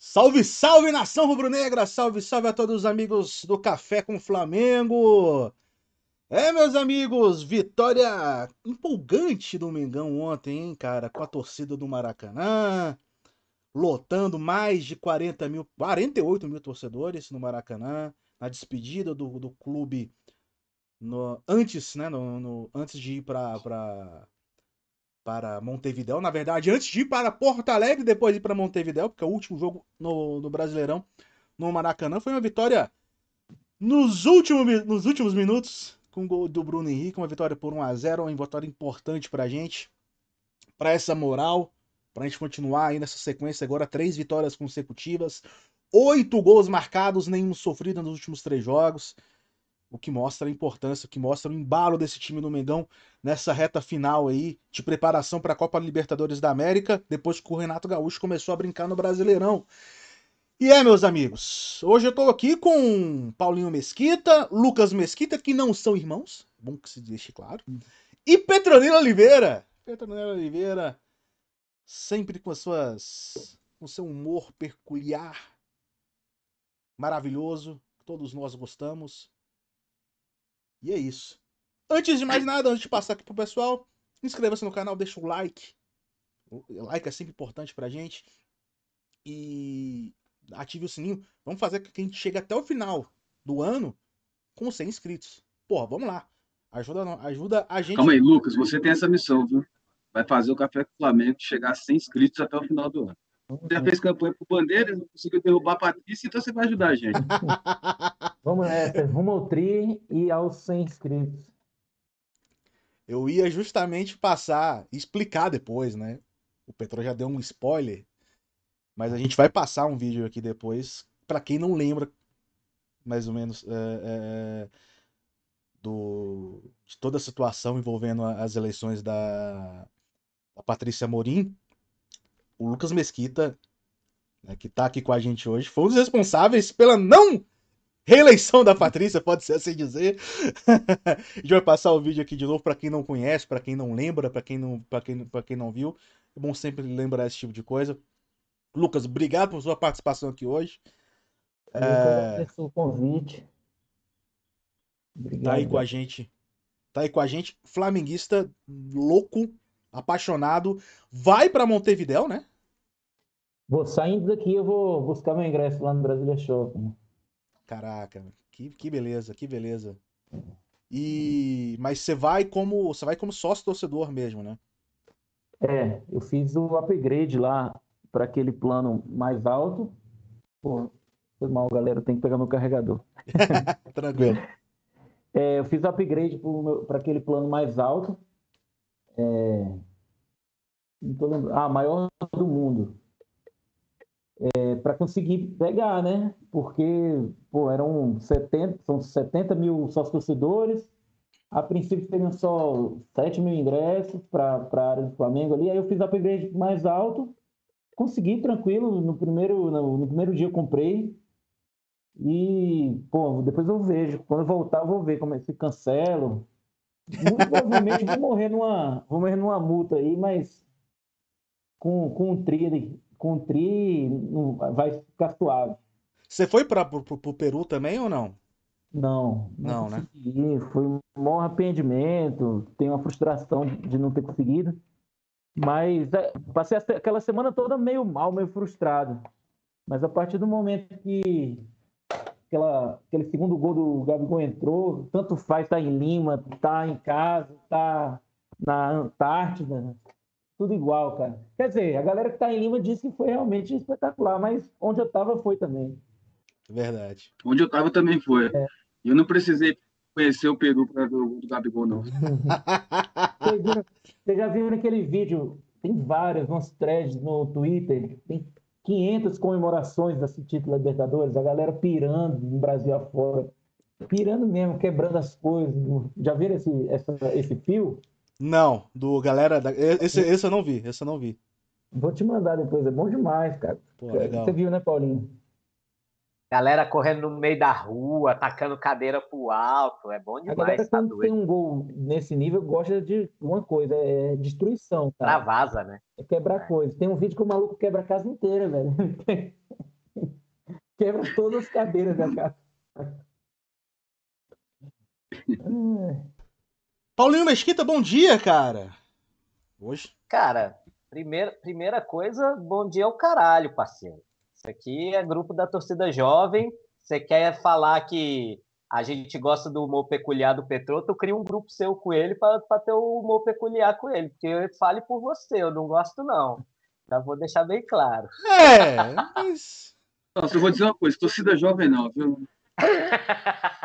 Salve, salve nação rubro-negra! Salve, salve a todos os amigos do Café com Flamengo! É, meus amigos, vitória empolgante do Mengão ontem, hein, cara? Com a torcida do Maracanã, lotando mais de 40 mil, 48 mil torcedores no Maracanã, na despedida do, do clube no, antes, né, no, no, antes de ir para para Montevidéu. Na verdade, antes de ir para Porto Alegre, depois de ir para Montevidéu, porque é o último jogo no, no Brasileirão, no Maracanã, foi uma vitória nos últimos, nos últimos minutos, com o gol do Bruno Henrique, uma vitória por 1 a 0 uma vitória importante para a gente, para essa moral, para a gente continuar aí nessa sequência agora, três vitórias consecutivas, oito gols marcados, nenhum sofrido nos últimos três jogos o que mostra a importância, o que mostra o embalo desse time do Mengão nessa reta final aí de preparação para a Copa Libertadores da América, depois que o Renato Gaúcho começou a brincar no Brasileirão. E é, meus amigos, hoje eu estou aqui com Paulinho Mesquita, Lucas Mesquita, que não são irmãos, bom que se deixe claro, e Petronila Oliveira. Petronila Oliveira, sempre com as suas com seu humor peculiar, maravilhoso, todos nós gostamos. E é isso. Antes de mais nada, antes de passar aqui pro pessoal, inscreva-se no canal, deixa o like. O like é sempre importante pra gente. E ative o sininho. Vamos fazer com que a gente chegue até o final do ano com 100 inscritos. Porra, vamos lá. Ajuda, ajuda a gente. Calma aí, Lucas, você tem essa missão, viu? Vai fazer o Café com o Flamengo chegar a 100 inscritos até o final do ano. Você já fez campanha pro Bandeiras, não conseguiu derrubar a Patrícia, então você vai ajudar a gente. Vamos nessa, rumo ao tri e aos 100 inscritos. Eu ia justamente passar, explicar depois, né? O Petro já deu um spoiler, mas a gente vai passar um vídeo aqui depois, para quem não lembra, mais ou menos, é, é, do, de toda a situação envolvendo as eleições da, da Patrícia Morim o Lucas Mesquita, né, que está aqui com a gente hoje, foi um dos responsáveis pela não reeleição da Patrícia, pode ser assim dizer. a gente vai passar o vídeo aqui de novo para quem não conhece, para quem não lembra, para quem não, para quem, para quem não viu. É bom sempre lembrar esse tipo de coisa. Lucas, obrigado por sua participação aqui hoje. Eu é... o convite. Obrigado. Tá aí com a gente. Tá aí com a gente, flamenguista louco apaixonado, vai para Montevidéu, né? Vou saindo daqui, eu vou buscar meu ingresso lá no Brasília Shopping. Caraca, que, que beleza, que beleza. E mas você vai como você vai como sócio torcedor mesmo, né? É, eu fiz o upgrade lá para aquele plano mais alto. Pô, foi mal, galera, tem que pegar meu carregador. Tranquilo. É, eu fiz o upgrade para aquele plano mais alto. É, não tô lembrando, ah, maior do mundo. É, para conseguir pegar, né? Porque pô, eram 70, são 70 mil sócios torcedores. A princípio teriam só 7 mil ingressos para a área do Flamengo ali. Aí eu fiz a upgrade mais alto, consegui tranquilo. No primeiro, no, no primeiro dia eu comprei. E, pô, depois eu vejo. Quando eu voltar, eu vou ver como é que cancelo. Muito provavelmente vou morrer numa, vou morrer numa multa aí, mas com, com um tri, com tri vai ficar suave. Você foi para o Peru também ou não? Não, não, não né? Foi um maior arrependimento, tenho uma frustração de, não ter conseguido. Mas é, passei aquela semana toda meio mal, meio frustrado. Mas a partir do momento que aquela, aquele segundo gol do Gabigol entrou, tanto faz estar tá em Lima, tá em casa, tá na Antártida, tudo igual, cara. Quer dizer, a galera que está em Lima disse que foi realmente espetacular, mas onde eu estava foi também. Verdade. Onde eu estava também foi. É. Eu não precisei conhecer o Peru para ver o do Gabigol, não. Vocês já viram aquele vídeo? Tem várias, umas threads no Twitter, tem 500 comemorações desse título da Libertadores, a galera pirando no Brasil afora. Pirando mesmo, quebrando as coisas. Já viram esse, essa, esse fio? Não, do galera. Da... Esse, esse eu não vi, esse eu não vi. Vou te mandar depois, é bom demais, cara. Pô, Você viu, né, Paulinho? Galera correndo no meio da rua, atacando cadeira pro alto, é bom demais. A galera, tá quando tem um gol nesse nível, gosta de uma coisa, é destruição, cara. Pra vaza, né? É quebrar é. coisas. Tem um vídeo que o maluco quebra a casa inteira, velho. Quebra todas as cadeiras da casa. Paulinho Mesquita, bom dia, cara. Hoje. Cara, primeira, primeira coisa, bom dia ao caralho, parceiro. Isso aqui é grupo da torcida jovem. Você quer falar que a gente gosta do humor peculiar do Petroto, cria um grupo seu com ele para ter o humor peculiar com ele, porque eu fale por você, eu não gosto não. Já vou deixar bem claro. É, mas... Nossa, eu vou dizer uma coisa, torcida jovem não, viu?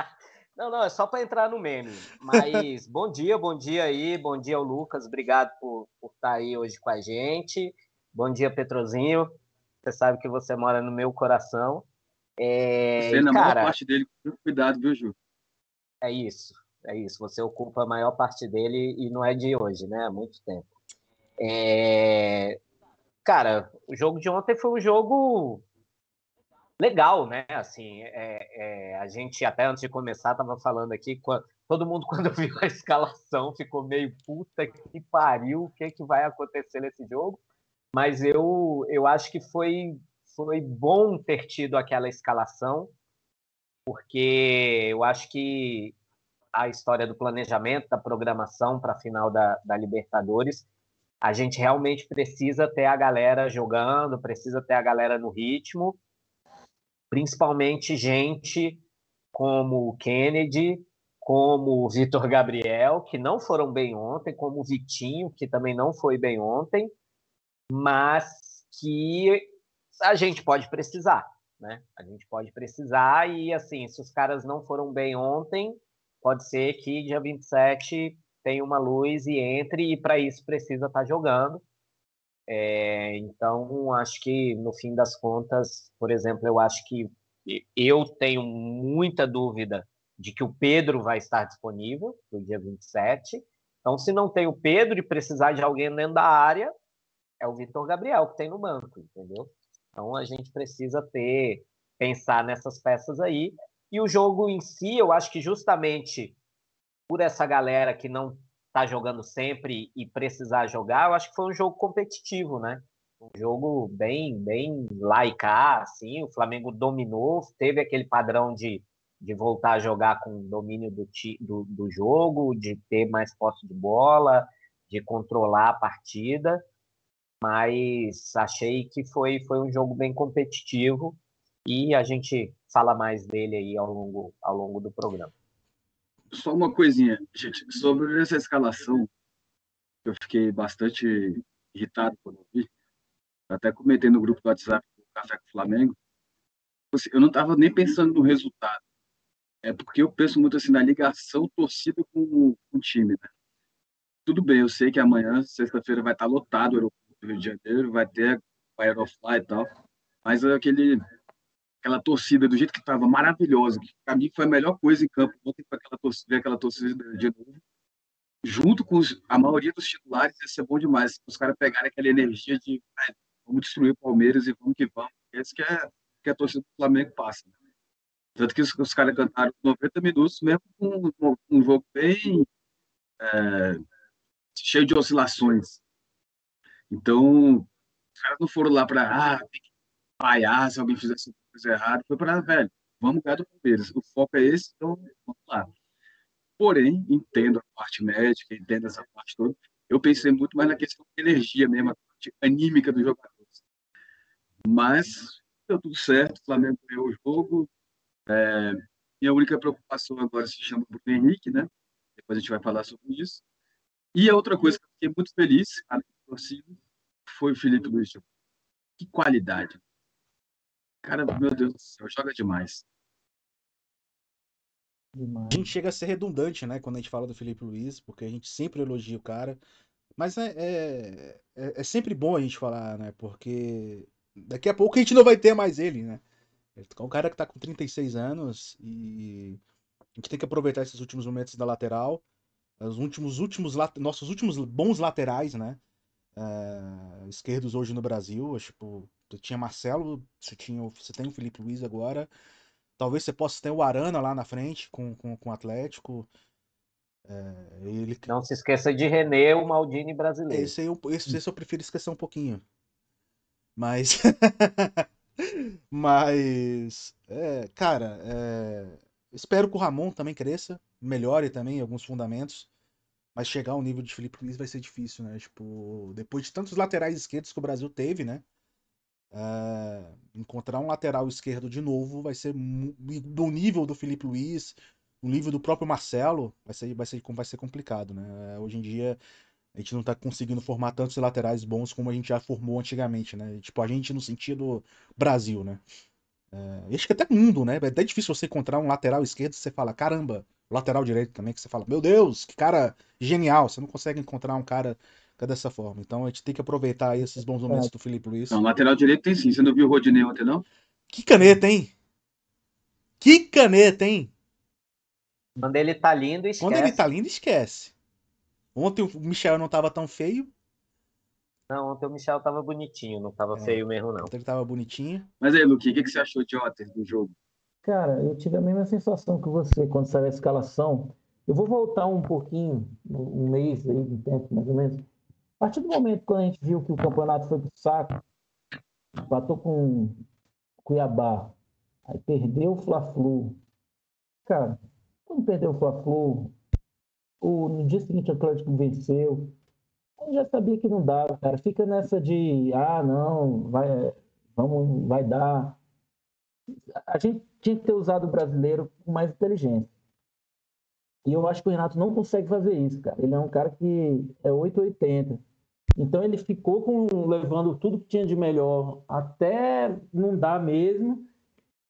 não, não, é só para entrar no meme. Mas bom dia, bom dia aí, bom dia ao Lucas, obrigado por, por estar aí hoje com a gente. Bom dia, Petrozinho. Você sabe que você mora no meu coração. É, você na cara, maior parte dele, cuidado, viu, Ju? É isso, é isso. Você ocupa a maior parte dele e não é de hoje, né? Há muito tempo. É... Cara, o jogo de ontem foi um jogo legal, né? Assim, é, é, a gente até antes de começar estava falando aqui, todo mundo quando viu a escalação ficou meio puta que pariu, o que que vai acontecer nesse jogo? Mas eu eu acho que foi foi bom ter tido aquela escalação, porque eu acho que a história do planejamento, da programação para a final da, da Libertadores, a gente realmente precisa ter a galera jogando, precisa ter a galera no ritmo, principalmente gente como o Kennedy, como o Vitor Gabriel, que não foram bem ontem, como o Vitinho, que também não foi bem ontem, mas que a gente pode precisar, né? A gente pode precisar e, assim, se os caras não foram bem ontem, pode ser que dia 27 tenha uma luz e entre, e para isso precisa estar tá jogando. É, então, acho que no fim das contas, por exemplo, eu acho que eu tenho muita dúvida de que o Pedro vai estar disponível no dia 27. Então, se não tem o Pedro e precisar de alguém dentro da área, é o Vitor Gabriel que tem no banco, entendeu? Então a gente precisa ter pensar nessas peças aí. E o jogo em si, eu acho que justamente por essa galera que não está jogando sempre e precisar jogar, eu acho que foi um jogo competitivo, né? Um jogo bem, bem laica, assim. O Flamengo dominou, teve aquele padrão de, de voltar a jogar com domínio do, do, do jogo, de ter mais posse de bola, de controlar a partida mas achei que foi, foi um jogo bem competitivo e a gente fala mais dele aí ao longo, ao longo do programa. Só uma coisinha, gente, sobre essa escalação, eu fiquei bastante irritado quando eu vi, até comentei no grupo do WhatsApp do Café com o Flamengo, assim, eu não estava nem pensando no resultado, é porque eu penso muito assim na ligação torcida com, com o time, né? Tudo bem, eu sei que amanhã, sexta-feira, vai estar lotado o aeroporto do Rio de Janeiro, vai ter o Aerofly e tal. Mas aquele, aquela torcida, do jeito que estava, maravilhosa. Para mim foi a melhor coisa em campo. Ontem foi aquela torcida, aquela torcida de novo. Junto com os, a maioria dos titulares, ia ser bom demais. Os caras pegarem aquela energia de vamos destruir o Palmeiras e vamos que vamos. Esse que é que a torcida do Flamengo passa. Né? Tanto que os, os caras cantaram 90 minutos, mesmo com um, jogo bem é, cheio de oscilações. Então, os caras não foram lá para, ah, tem que vaiar se alguém fizesse coisa errada. Foi para, velho, vamos ganhar do Palmeiras. O foco é esse, então vamos lá. Porém, entendo a parte médica, entendo essa parte toda. Eu pensei muito mais na questão de energia mesmo, a parte anímica dos jogadores. Mas deu tudo certo, o Flamengo ganhou o jogo. É, minha única preocupação agora se chama Bruno Henrique, né? Depois a gente vai falar sobre isso. E a outra coisa que eu fiquei muito feliz, da torcida, foi o Felipe Luiz. Que qualidade. Cara, meu Deus do céu, joga demais. A gente chega a ser redundante, né, quando a gente fala do Felipe Luiz, porque a gente sempre elogia o cara. Mas é, é, é, é sempre bom a gente falar, né? Porque daqui a pouco a gente não vai ter mais ele, né? É um cara que tá com 36 anos e a gente tem que aproveitar esses últimos momentos da lateral. Os últimos, últimos, nossos últimos bons laterais, né? É, esquerdos hoje no Brasil. Tipo, você tinha Marcelo, você, tinha, você tem o Felipe Luiz agora. Talvez você possa ter o Arana lá na frente com, com, com o Atlético. É, ele... Não se esqueça de René, o Maldini brasileiro. Esse, eu, esse, esse eu prefiro esquecer um pouquinho. Mas. Mas. cara, é... espero que o Ramon também cresça, melhore também alguns fundamentos. Mas chegar ao nível de Felipe Luiz vai ser difícil, né? Tipo, depois de tantos laterais esquerdos que o Brasil teve, né? É... encontrar um lateral esquerdo de novo vai ser do nível do Felipe Luiz, o nível do próprio Marcelo, vai ser, vai ser, vai ser complicado, né? Hoje em dia a gente não tá conseguindo formar tantos laterais bons como a gente já formou antigamente, né? Tipo, a gente no sentido Brasil, né? É, acho que até mundo, né? É até difícil você encontrar um lateral esquerdo e você fala, caramba, lateral direito também, que você fala, meu Deus, que cara genial. Você não consegue encontrar um cara dessa forma. Então a gente tem que aproveitar esses bons momentos do Felipe Luiz. Não, lateral direito tem sim. Você não viu o Rodinei ontem, não? Que caneta, hein? Que caneta, hein? Quando ele tá lindo, esquece. Quando ele tá lindo, esquece. Ontem o Michel não tava tão feio. Não, ontem o Michel tava bonitinho, não tava é, feio mesmo, não. Ontem ele tava bonitinho. Mas aí, Luque, o que, que você achou de ontem do jogo? Cara, eu tive a mesma sensação que você quando saiu a escalação. Eu vou voltar um pouquinho, um mês aí de tempo, mais ou menos. A partir do momento que a gente viu que o campeonato foi pro saco, empatou com Cuiabá, aí perdeu o Fla-Flu. Cara, quando perdeu o Fla-Flu, o, no dia seguinte o Atlético venceu. Eu já sabia que não dava, cara. Fica nessa de, ah, não, vai, vamos, vai dar. A gente tinha que ter usado o brasileiro com mais inteligência. E eu acho que o Renato não consegue fazer isso, cara. Ele é um cara que é 880. Então ele ficou com, levando tudo que tinha de melhor até não dar mesmo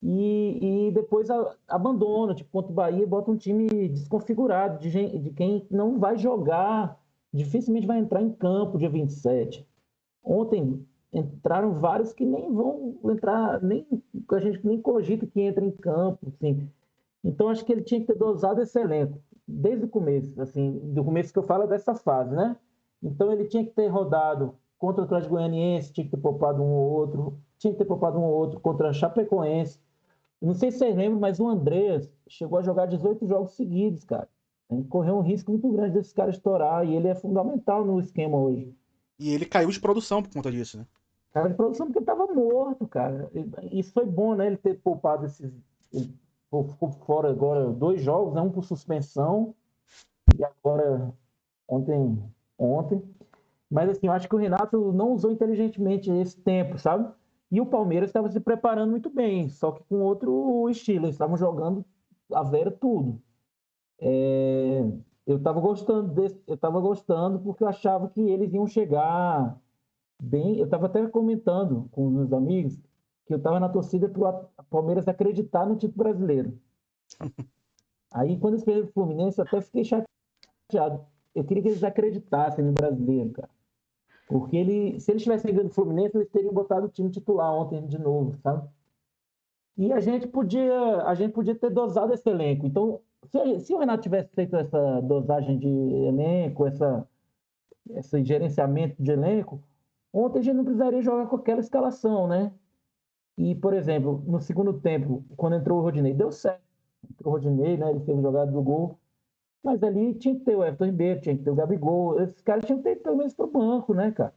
e, e depois a, abandona, tipo, contra o Bahia, bota um time desconfigurado, de, gente, de quem não vai jogar, dificilmente vai entrar em campo dia 27. Ontem entraram vários que nem vão entrar, nem a gente nem cogita que entra em campo, assim. Então acho que ele tinha que ter dosado esse elenco desde o começo, assim, do começo que eu falo dessa fase, né? Então ele tinha que ter rodado contra o Atlético Goianiense, tinha que ter poupado um ou outro, tinha que ter poupado um ou outro contra a Chapecoense, não sei se vocês lembram, mas o Andrés chegou a jogar 18 jogos seguidos, cara. Ele correu um risco muito grande desse cara estourar e ele é fundamental no esquema hoje. E ele caiu de produção por conta disso, né? Caiu de produção porque tava morto, cara. Isso foi bom, né? Ele ter poupado esses. Ele ficou fora agora dois jogos, né? um por suspensão e agora ontem. ontem. Mas assim, eu acho que o Renato não usou inteligentemente esse tempo, sabe? E o Palmeiras estava se preparando muito bem, só que com outro estilo. Eles estavam jogando a vera tudo. É... eu estava gostando desse... eu estava gostando porque eu achava que eles iam chegar bem. Eu estava até comentando com os meus amigos que eu estava na torcida para o Palmeiras acreditar no título brasileiro. Aí, quando eles perderam o Fluminense, eu até fiquei chateado. Eu queria que eles acreditassem no brasileiro, cara. Porque ele, se eles tivessem ganho o Fluminense, eles teriam botado o time titular ontem de novo, sabe? E a gente podia, a gente podia ter dosado esse elenco. Então, se, se o Renato tivesse feito essa dosagem de elenco, essa, esse gerenciamento de elenco, ontem a gente não precisaria jogar com aquela escalação, né? E, por exemplo, no segundo tempo, quando entrou o Rodinei, deu certo. O Rodinei, né? Ele fez a jogada do gol. Mas ali tinha que ter o Everton Ribeiro, tinha que ter o Gabigol. Esses caras tinham que ter pelo menos para o banco, né, cara?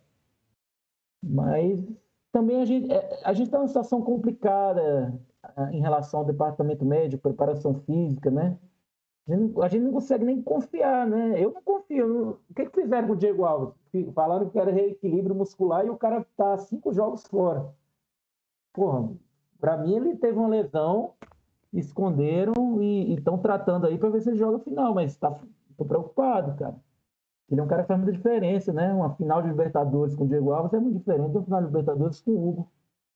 Mas também a gente é, a gente está numa situação complicada em relação ao departamento médico, preparação física, né? A gente, não, a gente não consegue nem confiar, né? Eu não confio. O que, que fizeram com o Diego Alves? Falaram que era reequilíbrio muscular e o cara tá cinco jogos fora. Porra, para mim ele teve uma lesão esconderam e estão tratando aí para ver se ele joga final, mas tá, tô preocupado, cara. Ele é um cara que faz muita diferença, né? Uma final de Libertadores com o Diego Alves é muito diferente de uma final de Libertadores com o Hugo,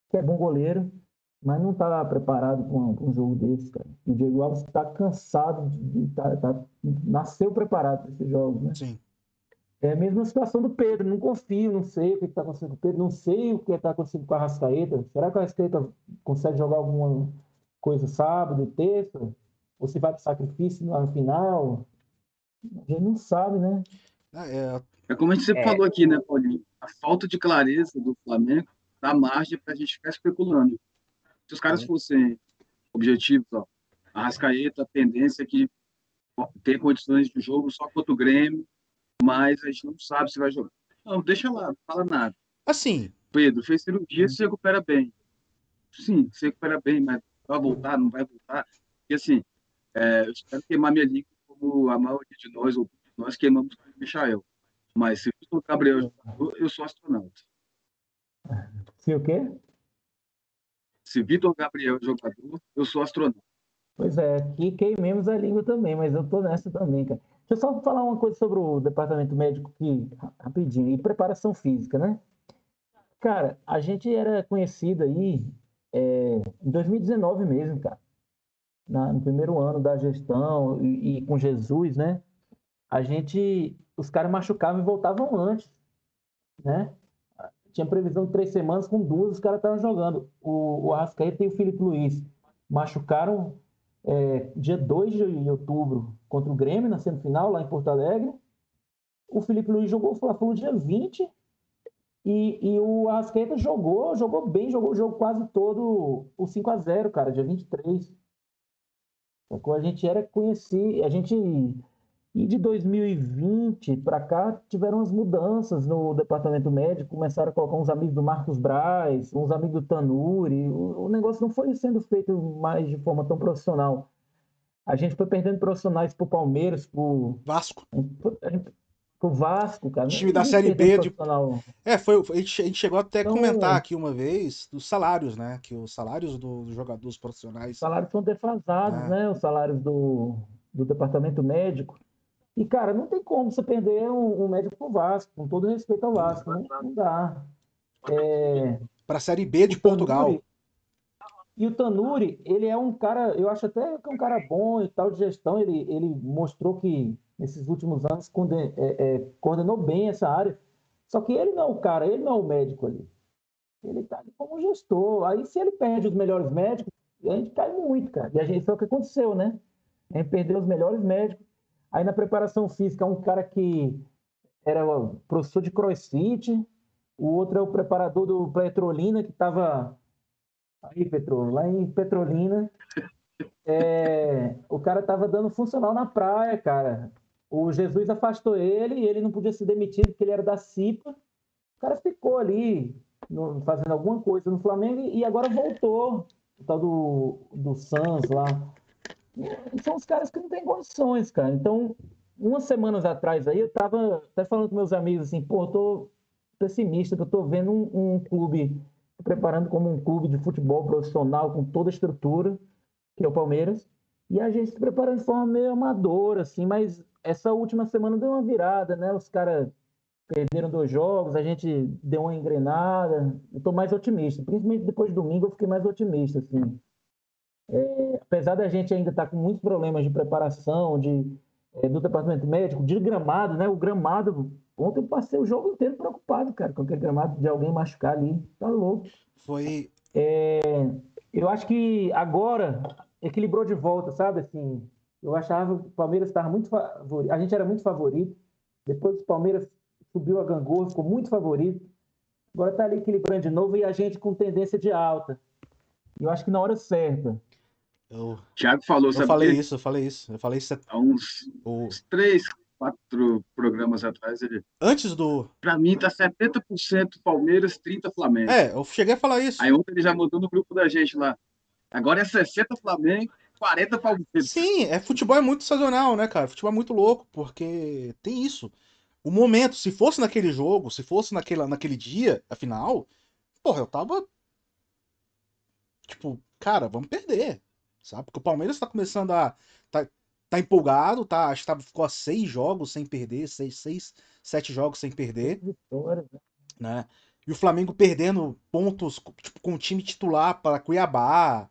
que é bom goleiro, mas não tá preparado para um, jogo desse, cara. O Diego Alves está cansado, de, de tá, tá, nasceu preparado para esse jogo, né? Sim. É a mesma situação do Pedro, não confio, não sei o que está acontecendo com o Pedro, não sei o que está acontecendo com a Rascaeta. Será que a Rascaeta consegue jogar alguma coisa sábado, terça, ou se vai para sacrifício no final. A gente não sabe, né? Ah, é, é como a gente sempre é. falou aqui, né, Paulinho? A falta de clareza do Flamengo dá margem para a gente ficar especulando. Se os caras fossem objetivos, ó, a Rascaeta, a tendência é que tem condições de jogo só contra o Grêmio, mas a gente não sabe se vai jogar. Não, deixa lá, não fala nada. Assim. Pedro, fez cirurgia, se recupera bem. Sim, se recupera bem, mas vai voltar, não vai voltar. E assim, é, eu espero queimar minha língua como a maioria de nós, ou nós queimamos com o Michael. Mas se o Gabriel jogador, eu sou astronauta. Se o quê? Se Vitor Gabriel é jogador, eu sou astronauta. Pois é, aqui queimemos a língua também, mas eu tô nessa também, cara. Deixa eu só falar uma coisa sobre o departamento médico aqui, rapidinho, e preparação física, né? Cara, a gente era conhecido aí é, em 2019 mesmo, cara. Na, no primeiro ano da gestão e, e, com Jesus, né? A gente, os caras machucavam e voltavam antes, né? Tinha previsão de três semanas, com duas os caras estavam jogando. O, o Arrascaeta e o Felipe Luiz machucaram é, dia 2 de outubro contra o Grêmio, na semifinal, lá em Porto Alegre. O Felipe Luiz jogou o Fla-Flu dia 20 e, e o Arrascaeta jogou, jogou bem, jogou o jogo quase todo o 5 a 0 cara, dia 23. Sacou? A gente era conhecido, a gente e de 2020 para cá tiveram as mudanças no departamento médico, começaram a colocar uns amigos do Marcos Braz, uns amigos do Tanuri. O, o negócio não foi sendo feito mais de forma tão profissional. A gente foi perdendo profissionais pro Palmeiras, pro Vasco. pro Vasco, cara. O time da Série B de. É, foi, a gente, a gente chegou até a então, comentar aqui uma vez dos salários, né? Que os salários do, dos jogadores profissionais. Os salários são defasados, é. né? Os salários do, do departamento médico. E, cara, não tem como você perder um, um médico pro Vasco, com todo respeito ao Vasco. Não, não dá. É... Para a Série B de Portugal. Tanuri, e o Tanuri, ele é um cara, eu acho até que é um cara bom e tal de gestão. Ele, ele mostrou que nesses últimos anos é, é, coordenou bem essa área. Só que ele não é o cara, ele não é o médico ali. Ele está ali como gestor. Aí, se ele perde os melhores médicos, a gente cai muito, cara. E a gente, foi o que aconteceu, né? A gente perdeu os melhores médicos. Aí na preparação física, um cara que era professor de crossfit, o outro é o preparador do Petrolina, que estava. Aí, Petro, lá em Petrolina. É... o cara estava dando funcional na praia, cara. O Jesus afastou ele e ele não podia ser demitido porque ele era da CIPA. O cara ficou ali no, fazendo alguma coisa no Flamengo e agora voltou. O tal do, do Sans lá são os caras que não têm condições, cara. Então, umas semanas atrás aí, eu tava até falando com meus amigos assim, pô, eu tô pessimista, que eu tô vendo um, um clube preparando como um clube de futebol profissional com toda a estrutura, que é o Palmeiras, e a gente se preparando de forma meio amadora, assim, mas essa última semana deu uma virada, né? Os caras perderam dois jogos, a gente deu uma engrenada. Eu tô mais otimista, principalmente depois de domingo eu fiquei mais otimista, assim. É, apesar da gente ainda estar tá com muitos problemas de preparação, de, é, do departamento médico, de gramado, né? O gramado, ontem eu passei o jogo inteiro preocupado, cara, com aquele gramado de alguém machucar ali. Tá louco. Foi. É, eu acho que agora equilibrou de volta, sabe? Assim, eu achava que o Palmeiras estava muito favorito. A gente era muito favorito. Depois o Palmeiras subiu a gangorra, ficou muito favorito. Agora está ali equilibrando de novo e a gente com tendência de alta. Eu acho que na hora certa eu, Tiago falou, eu falei isso, eu falei isso. Eu falei isso há uns, o... uns três, quatro programas atrás. Ele... Antes do. Pra mim tá 70% Palmeiras, 30% Flamengo. É, eu cheguei a falar isso. Aí ontem ele já mudou no grupo da gente lá. Agora é 60 Flamengo, 40 Palmeiras. Sim, é, futebol é muito sazonal, né, cara? Futebol é muito louco, porque tem isso. O momento, se fosse naquele jogo, se fosse naquele, naquele dia, afinal, porra, eu tava. Tipo, cara, vamos perder sabe? Porque o Palmeiras tá começando a. tá, tá empolgado, tá? Acho que tá, ficou a seis jogos sem perder, seis, seis, sete jogos sem perder. Né? né? E o Flamengo perdendo pontos tipo, com o time titular para Cuiabá,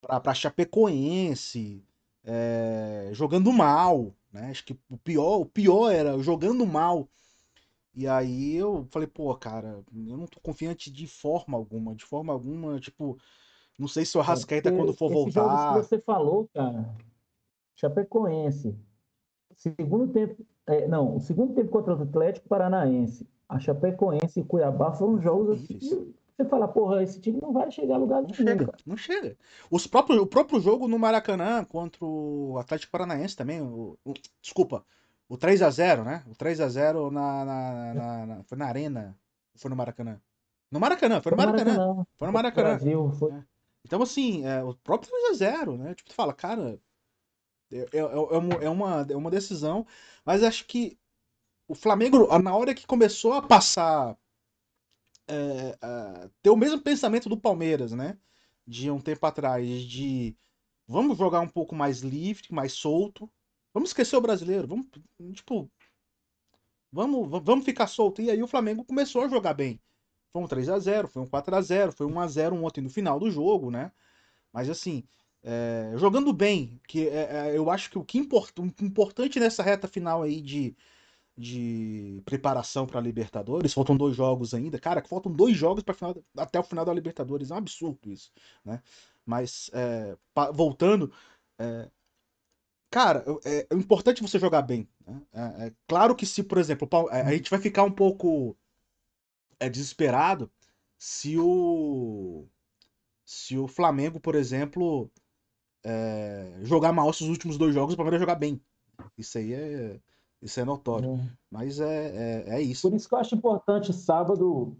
para Chapecoense, é, jogando mal, né? Acho que o pior, o pior era jogando mal. E aí eu falei, pô, cara, eu não tô confiante de forma alguma, de forma alguma, tipo, não sei se o Arrascaeta, é, quando for voltar. Você falou, cara. Chapecoense. Segundo tempo. É, não, o segundo tempo contra o Atlético Paranaense. A Chapecoense e Cuiabá foram jogos assim. Você fala, porra, esse time não vai chegar a lugar não nenhum. Chega, não chega. Os próprios, o próprio jogo no Maracanã contra o Atlético Paranaense também. O, o desculpa, o 3 x 0 né? O 3 x 0 na, na, na, na, foi na Arena. Foi no Maracanã. No Maracanã, foi no Maracanã. Maracanã. Foi no Maracanã. Brasil, foi. É. Então, assim, é, o próprio 3x0, né? Tipo, tu fala, cara, é, é, é, uma, é uma decisão, mas acho que o Flamengo, na hora que começou a passar, é, ter o mesmo pensamento do Palmeiras, né? De um tempo atrás, de vamos jogar um pouco mais livre, mais solto, vamos esquecer o brasileiro, vamos, tipo, vamos, vamos ficar solto. E aí o Flamengo começou a jogar bem. Foi um 3 a 0 foi um 4 a 0 foi um 1x0 ontem no final do jogo, né? Mas assim, é, jogando bem, que é, é, eu acho que o que import, importante nessa reta final aí de, de preparação para Libertadores, faltam dois jogos ainda, cara, faltam dois jogos para final até o final da Libertadores, é um absurdo isso, né? Mas é, voltando, é, cara, é, é, importante você jogar bem. Né? Claro que se, por exemplo, a gente vai ficar um pouco é desesperado se o se o Flamengo, por exemplo, é, jogar mal esses últimos dois jogos, o Palmeiras jogar bem. Isso aí é isso é notório. É. Mas é, é, é, isso. Por isso que eu acho importante sábado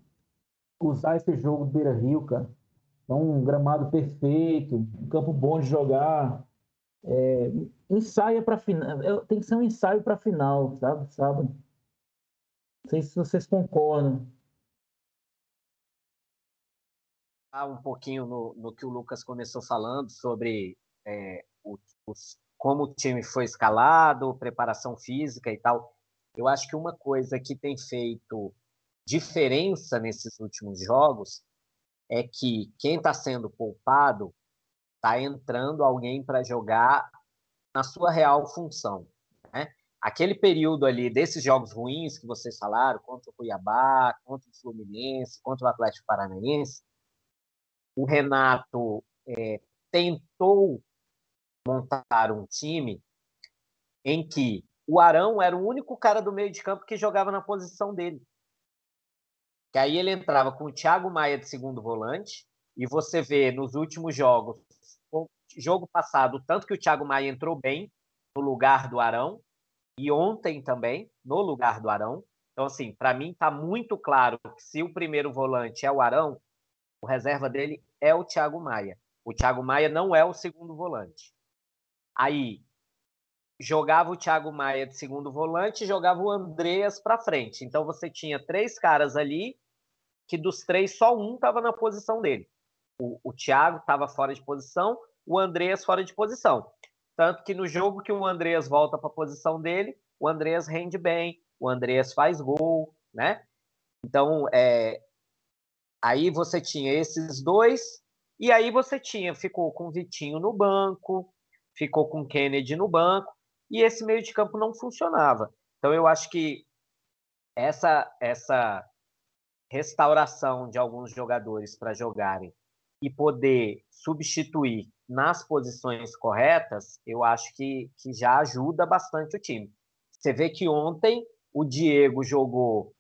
usar esse jogo do Beira Rio, cara. É um gramado perfeito, um campo bom de jogar. É, ensaia para final. É, tem que ser um ensaio para final, sabe? Sábado. Não sei se vocês concordam. Um pouquinho no, no que o Lucas começou falando sobre é, o, os, como o time foi escalado, preparação física e tal. Eu acho que uma coisa que tem feito diferença nesses últimos jogos é que quem está sendo poupado está entrando alguém para jogar na sua real função. Né? Aquele período ali desses jogos ruins que vocês falaram, contra o Cuiabá, contra o Fluminense, contra o Atlético Paranaense, o Renato é, tentou montar um time em que o Arão era o único cara do meio de campo que jogava na posição dele. Que aí ele entrava com o Thiago Maia de segundo volante, e você vê nos últimos jogos, jogo passado, tanto que o Thiago Maia entrou bem no lugar do Arão, e ontem também, no lugar do Arão. Então, assim, para mim está muito claro que se o primeiro volante é o Arão, o reserva dele é o Thiago Maia. O Thiago Maia não é o segundo volante. Aí jogava o Thiago Maia de segundo volante, jogava o Andreas para frente. Então você tinha três caras ali que dos três só um estava na posição dele. O, o Thiago estava fora de posição, o Andreas fora de posição. Tanto que no jogo que o Andreas volta para a posição dele, o Andreas rende bem, o Andreas faz gol, né? Então, é, Aí você tinha esses dois, e aí você tinha, ficou com o Vitinho no banco, ficou com o Kennedy no banco, e esse meio de campo não funcionava. Então eu acho que essa essa restauração de alguns jogadores para jogarem e poder substituir nas posições corretas, eu acho que, que já ajuda bastante o time. Você vê que ontem o Diego jogou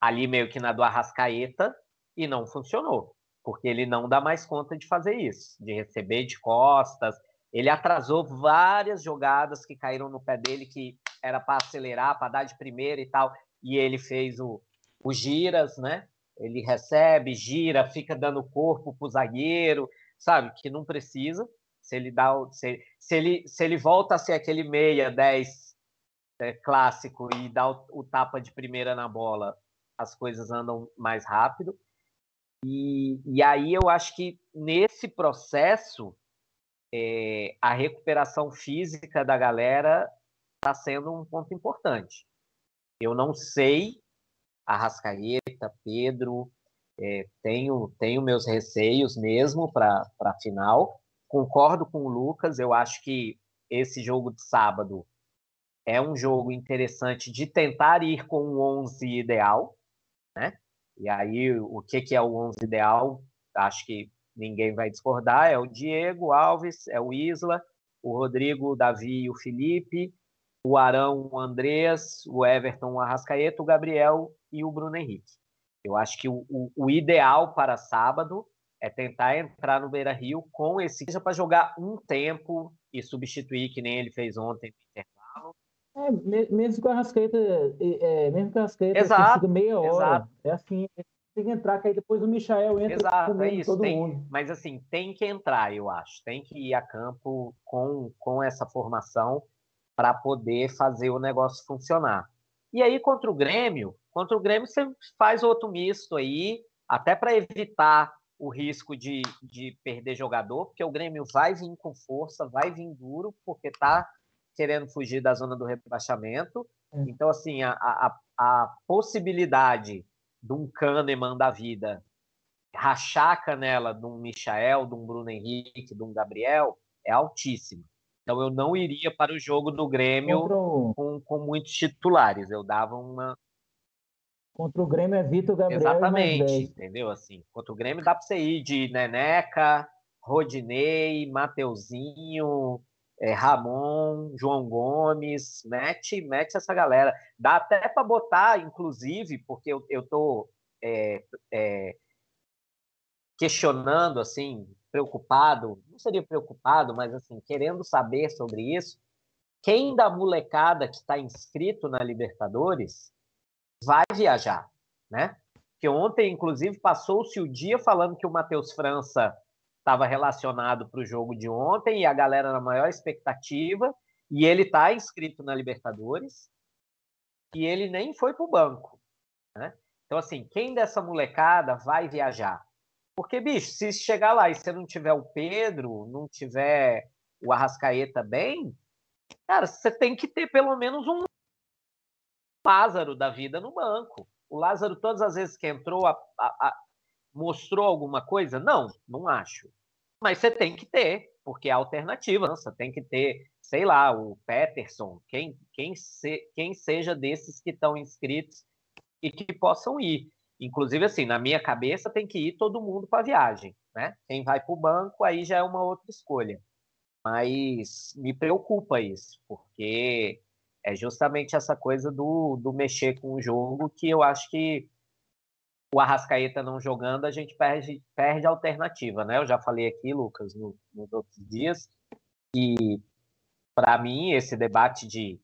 ali meio que na do Arrascaeta, e não funcionou, porque ele não dá mais conta de fazer isso, de receber de costas. Ele atrasou várias jogadas que caíram no pé dele, que era para acelerar, para dar de primeira e tal, e ele fez o, o giras, né? Ele recebe, gira, fica dando corpo pro zagueiro, sabe? Que não precisa. Se ele dá, se, se ele se ele volta a ser aquele meia 10 é, clássico e dá o, o tapa de primeira na bola, as coisas andam mais rápido. E, e aí eu acho que nesse processo é, a recuperação física da galera está sendo um ponto importante. Eu não sei, Arrascaeta, Pedro, é, tenho, tenho meus receios mesmo para a final. Concordo com o Lucas, eu acho que esse jogo de sábado é um jogo interessante de tentar ir com o 11 ideal, né? E aí, o que, que é o 11 ideal? Acho que ninguém vai discordar. É o Diego Alves, é o Isla, o Rodrigo, o Davi e o Felipe, o Arão, o Andrés, o Everton, o Arrascaeta, o Gabriel e o Bruno Henrique. Eu acho que o, o, o ideal para sábado é tentar entrar no Beira Rio com esse para jogar um tempo e substituir, que nem ele fez ontem no intervalo, é, mesmo com a Rascaeta, é, mesmo com a Rascaeta, exato, meia hora. Exato. É assim. tem que entrar, que aí depois o Michael entra Exato, é isso. Tem, mas assim, tem que entrar, eu acho. Tem que ir a campo com, com essa formação para poder fazer o negócio funcionar. E aí, contra o Grêmio, contra o Grêmio, você faz outro misto aí, até para evitar o risco de, de perder jogador, porque o Grêmio vai vir com força, vai vir duro, porque está querendo fugir da zona do rebaixamento. É. Então, assim, a, a, a possibilidade de um Kahneman da vida rachar a canela de um Michael, de um Bruno Henrique, de um Gabriel, é altíssima. Então eu não iria para o jogo do Grêmio o... com, com muitos titulares. Eu dava uma. Contra o Grêmio é Vitor Gabriel. Exatamente, entendeu? Assim, contra o Grêmio dá para você ir de Neneca, Rodinei, Mateuzinho, é, Ramon, João Gomes, mete, mete essa galera. Dá até para botar, inclusive, porque eu, eu tô é, é, questionando, assim, preocupado, não seria preocupado, mas assim, querendo saber sobre isso, quem da molecada que está inscrito na Libertadores vai viajar, né? Que ontem, inclusive, passou-se o dia falando que o Matheus França estava relacionado para o jogo de ontem e a galera na maior expectativa, e ele está inscrito na Libertadores, e ele nem foi para o banco. Né? Então, assim, quem dessa molecada vai viajar? Porque, bicho, se chegar lá e você não tiver o Pedro, não tiver o Arrascaeta bem, cara, você tem que ter pelo menos um Lázaro da vida no banco. O Lázaro, todas as vezes que entrou, a, a, a, mostrou alguma coisa? Não, não acho. Mas você tem que ter, porque é alternativa. Você tem que ter, sei lá, o Peterson, quem, quem, se, quem seja desses que estão inscritos e que possam ir. Inclusive, assim, na minha cabeça tem que ir todo mundo para a viagem, né? Quem vai para o banco aí já é uma outra escolha. Mas me preocupa isso, porque é justamente essa coisa do, do mexer com o jogo que eu acho que o Arrascaeta não jogando, a gente perde, perde alternativa, né? Eu já falei aqui, Lucas, no, nos outros dias, e para mim esse debate de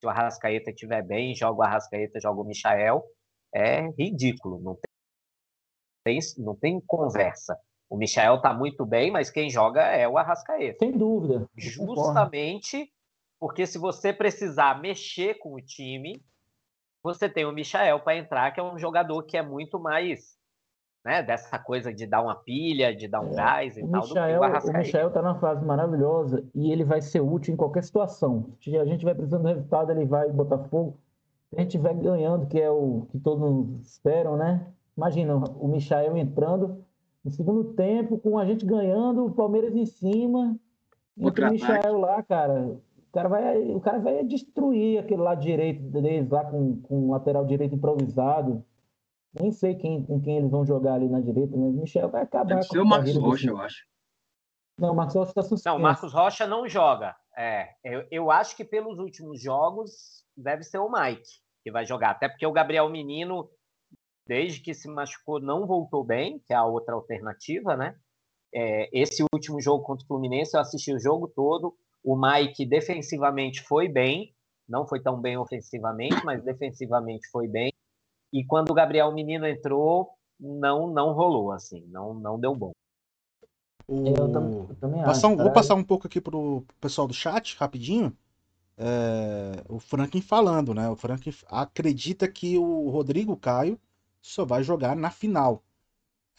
se o Arrascaeta estiver bem, joga o Arrascaeta, joga o Michael, é ridículo, não tem, não tem conversa. O Michael tá muito bem, mas quem joga é o Arrascaeta. Sem dúvida. Justamente porque se você precisar mexer com o time, você tem o Michael para entrar, que é um jogador que é muito mais né, dessa coisa de dar uma pilha, de dar um é, gás e o tal. Michael, o, o Michael está numa fase maravilhosa e ele vai ser útil em qualquer situação. Se a gente vai precisando do resultado, ele vai botar fogo. Se a gente vai ganhando, que é o que todos esperam, né? Imagina o Michael entrando no segundo tempo, com a gente ganhando, o Palmeiras em cima, e o Michael lá, cara, cara vai, o cara vai destruir aquele lado direito deles lá com, com o lateral direito improvisado. Nem sei quem, com quem eles vão jogar ali na direita, mas o Michel vai acabar Deve com ser o Marcos Rocha, eu acho. Não, o Marcos Rocha está suspenso. Não, o Marcos Rocha não joga. É, eu, eu acho que pelos últimos jogos deve ser o Mike que vai jogar. Até porque o Gabriel Menino, desde que se machucou, não voltou bem, que é a outra alternativa, né? É, esse último jogo contra o Fluminense, eu assisti o jogo todo. O Mike defensivamente foi bem, não foi tão bem ofensivamente, mas defensivamente foi bem. E quando o Gabriel Menino entrou, não não rolou assim, não não deu bom. O... Eu, tam, eu também passar um, vou passar um pouco aqui pro pessoal do chat, rapidinho. É, o Franklin falando, né? O Franklin acredita que o Rodrigo Caio só vai jogar na final.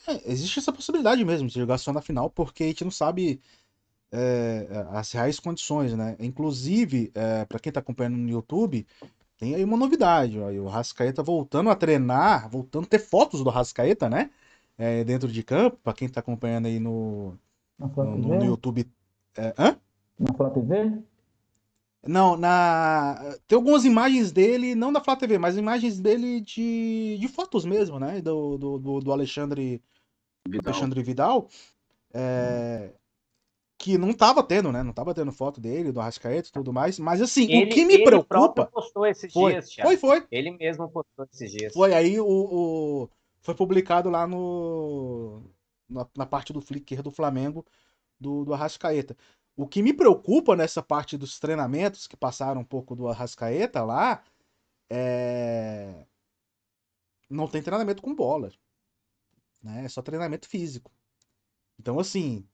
É, existe essa possibilidade mesmo de jogar só na final, porque a gente não sabe é, as reais condições, né? Inclusive, é, para quem está acompanhando no YouTube, tem aí uma novidade. Ó, o Rascaeta voltando a treinar, voltando a ter fotos do Rascaeta, né? É, dentro de campo, para quem está acompanhando aí no, no, no, no, YouTube. É, hã? Na Flá TV? Não, na. Tem algumas imagens dele, não da Flá TV, mas imagens dele de, de fotos mesmo, né? Do, do, do Alexandre Vidal. Alexandre Vidal. É, que não tava tendo, né? Não tava tendo foto dele, do Arrascaeta e tudo mais. Mas assim, ele, o que me preocupa. postou esses foi, dias, Foi, foi. Ele mesmo postou esses dias. Foi aí o. o foi publicado lá no. Na, na, parte do Flickr do Flamengo do, do Arrascaeta. O que me preocupa nessa parte dos treinamentos que passaram um pouco do Arrascaeta lá é. Não tem treinamento com bola. né? É só treinamento físico. Então, assim,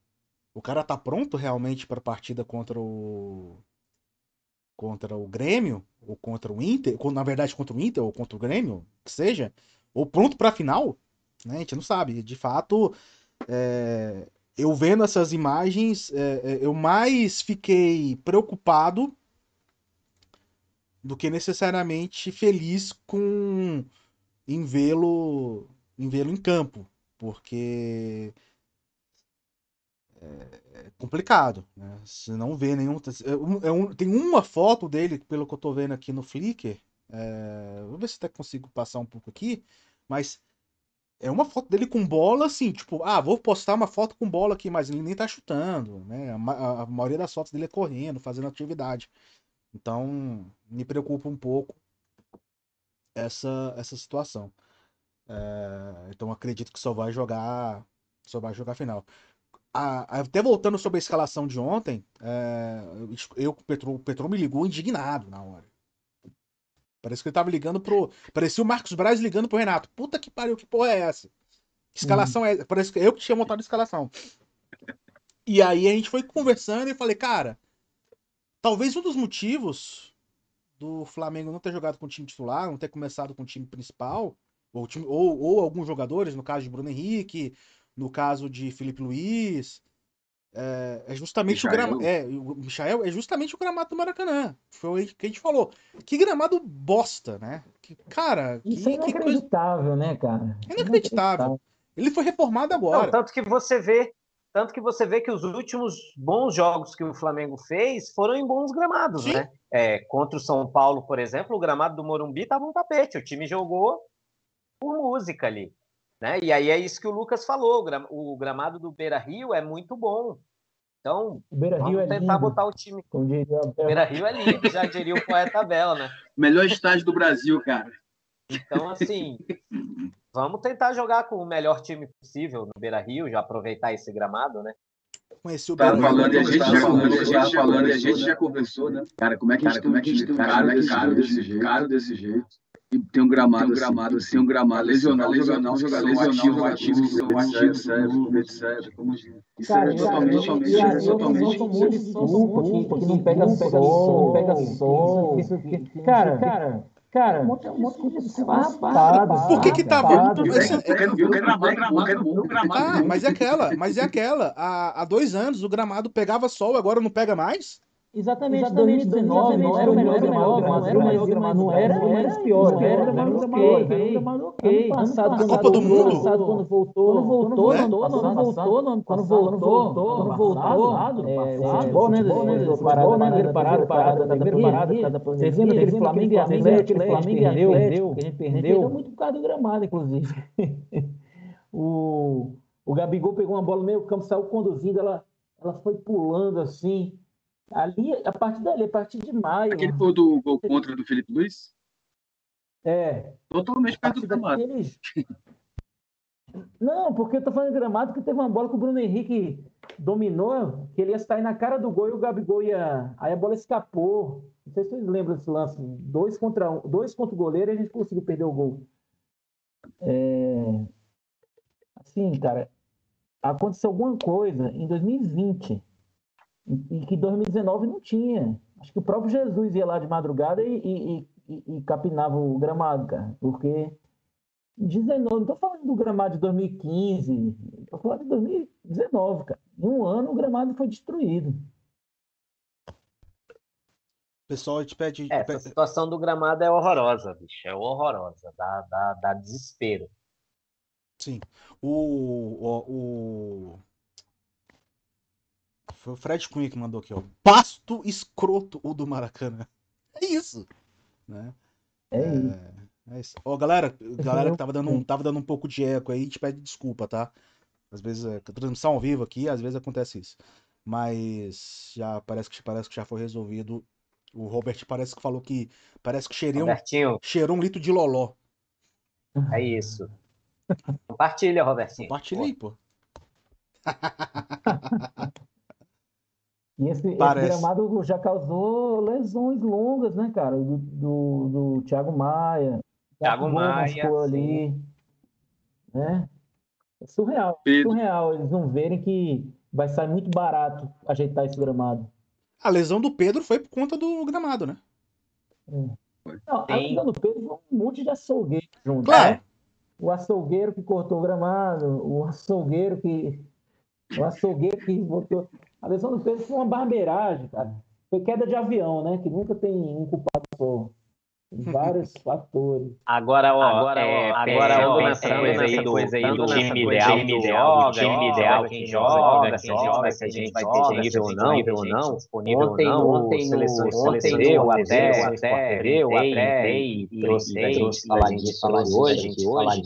o cara tá pronto realmente para a partida contra o contra o Grêmio? Ou contra o Inter, na verdade contra o Inter ou contra o Grêmio, que seja, ou pronto para a final, né? A gente não sabe. De fato, é, eu vendo essas imagens, é, é, eu mais fiquei preocupado do que necessariamente feliz com em vê-lo em vê-lo em campo, porque é, é complicado, né? Se não vê nenhum, é, é um, tem uma foto dele, pelo que eu tô vendo aqui no Flickr, é, vou ver se até consigo passar um pouco aqui, mas é uma foto dele com bola, assim, tipo, ah, vou postar uma foto com bola aqui, mas ele nem tá chutando, né? A, a maioria das fotos dele é correndo, fazendo atividade. Então, me preocupa um pouco essa, essa situação. É, então, acredito que só vai jogar, só vai jogar final. Até voltando sobre a escalação de ontem, é, eu, o Petro, o Petro me ligou indignado na hora. Parece que ele tava ligando pro. Parecia o Marcos Braz ligando pro Renato. Puta que pariu, que porra é essa? Escalação é. Parece que eu que tinha montado a escalação. E aí a gente foi conversando e falei, cara, talvez um dos motivos do Flamengo não ter jogado com o time titular, não ter começado com o time principal, ou, time, ou, ou alguns jogadores, no caso de Bruno Henrique, no caso de Felipe Luiz, é, é justamente Michael. o gramado. É, o Michael é justamente o gramado do Maracanã. Foi o que a gente falou. Que gramado bosta, né? Que, cara. Isso é que, é inacreditável, coisa... né, cara? É inacreditável. Ele foi reformado agora. Não, tanto que você vê. Tanto que você vê que os últimos bons jogos que o Flamengo fez foram em bons gramados, Sim. né? É, contra o São Paulo, por exemplo, o gramado do Morumbi estava um tapete. O time jogou por música ali. Né? E aí é isso que o Lucas falou, o gramado do Beira Rio é muito bom. Então, o Beira Rio vamos é tentar lindo. botar o time. O Beira Rio é lindo, já diria o poeta Bela, né? Melhor estádio do Brasil, cara. Então, assim, vamos tentar jogar com o melhor time possível no Beira Rio, já aproveitar esse gramado, né? Conheci o Beira Rio. Falando, a gente já, falando, a gente falando, a gente já conversou, né? Cara, como é que a gente, como é que a gente tem um cara desse jeito? Caro desse jeito e tem um gramado, tem um gramado, assim, tem um gramado lesional, lesional, jogador lesional, ativo, ativo, etc, como isso é totalmente, totalmente, totalmente. Porque não pega sol, pega sol. Cara, cara, Cara, Por que que tá bom? Ah, mas é aquela, mas é aquela. Há, há dois anos o gramado pegava sol, agora não pega mais? Exatamente, Exatamente 2019, 2019 não era o melhor gramado, não era o melhor gramado, não era o mais pior, era o gramado ok, gramado ok. Ano passado, a Copa do Mundo, quando voltou, quando voltou, quando voltou, quando voltou, quando voltou, é, o futebol, né, parado, né, parado, parado, da primeira parada, vocês lembram aquele Flamengo e Atlético, Flamengo e Atlético, que a gente perdeu, muito por causa do gramado, inclusive. O o Gabigol pegou uma bola no meio campo, saiu conduzindo, ela ela foi pulando assim, Ali, a partir dali, a partir de maio. Aquele foi do gol contra do Felipe Luiz? É. Totalmente perto do gramado. Daqueles... Não, porque eu tô falando de gramado que teve uma bola que o Bruno Henrique dominou, que ele ia sair na cara do gol e o Gabigol ia. Aí a bola escapou. Não sei se vocês lembram desse lance. Dois contra, um, dois contra o goleiro e a gente conseguiu perder o gol. É... Assim, cara, aconteceu alguma coisa em 2020 e que 2019 não tinha. Acho que o próprio Jesus ia lá de madrugada e, e, e, e capinava o gramado, cara, porque 19, não estou falando do gramado de 2015, estou falando de 2019, cara. Em um ano o gramado foi destruído. Pessoal, te pede. É, essa situação do gramado é horrorosa, bicho. É horrorosa. Dá, dá, dá desespero. Sim. O, o, o, foi o Fred Cunha que mandou aqui, ó. Pasto escroto o do Maracanã. É isso. Né? É, é isso. É isso. Ó, galera, galera que tava dando, um, tava dando um pouco de eco aí, te pede desculpa, tá? Às vezes, é, transmissão ao vivo aqui, às vezes acontece isso. Mas já parece que, parece que já foi resolvido. O Robert parece que falou que parece que cheirou, um, cheirou um litro de loló. É isso. Compartilha, Robertinho. Compartilha aí, pô. E esse, esse, gramado já causou lesões longas, né, cara? Do, do, do Thiago Maia. Thiago Maia. Ali, né? É surreal, Pedro. surreal. Eles não verem que vai sair muito barato ajeitar esse gramado. A lesão do Pedro foi por conta do gramado, né? É. Não, a lesão do Pedro foi um monte de açougueiro junto. Claro. Né? O açougueiro que cortou o gramado, o açougueiro que. O açougueiro que botou. A lesão do Pedro foi uma barbeiragem, cara. Foi queda de avião, né? Que nunca tem um culpado só. Vários fatores. Agora, ó, agora, é, agora ó, nessa coisa aí do, coisa aí do time ideal, time ideal, time ideal, quem joga, quem joga, se a gente vai ter disponível ou não, ou não, disponível ontem, ou não, ontem seleção, ontem eu até, até, eu até, e trouxe falar disso hoje,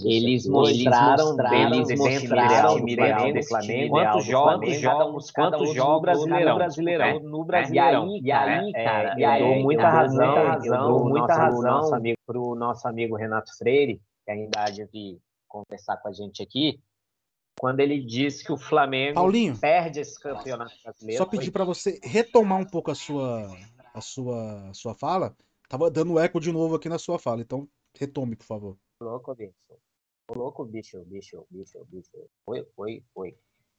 eles mostraram, eles mostraram time ideal do Flamengo, quantos jogos, quantos jogos no Brasileirão, no Brasileirão, e aí, cara, eu dou muita razão, eu dou muita razão para o nosso amigo, pro nosso amigo Renato Freire, que ainda há de conversar com a gente aqui, quando ele disse que o Flamengo Paulinho, perde esse campeonato brasileiro. Só pedir para você retomar um pouco a sua, a sua, a sua fala. Tava dando eco de novo aqui na sua fala, então retome, por favor. Louco, bicho. Louco, bicho, bicho, bicho, bicho. Foi, foi, foi.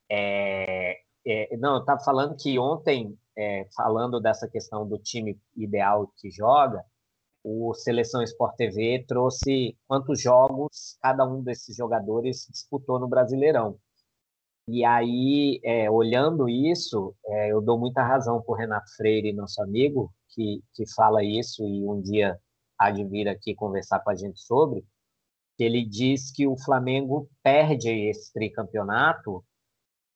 É, é, não, eu tava falando que ontem, é, falando dessa questão do time ideal que joga, o Seleção Sport TV trouxe quantos jogos cada um desses jogadores disputou no Brasileirão. E aí, é, olhando isso, é, eu dou muita razão para o Renato Freire, nosso amigo, que, que fala isso e um dia há de vir aqui conversar com a gente sobre, que ele diz que o Flamengo perde esse tricampeonato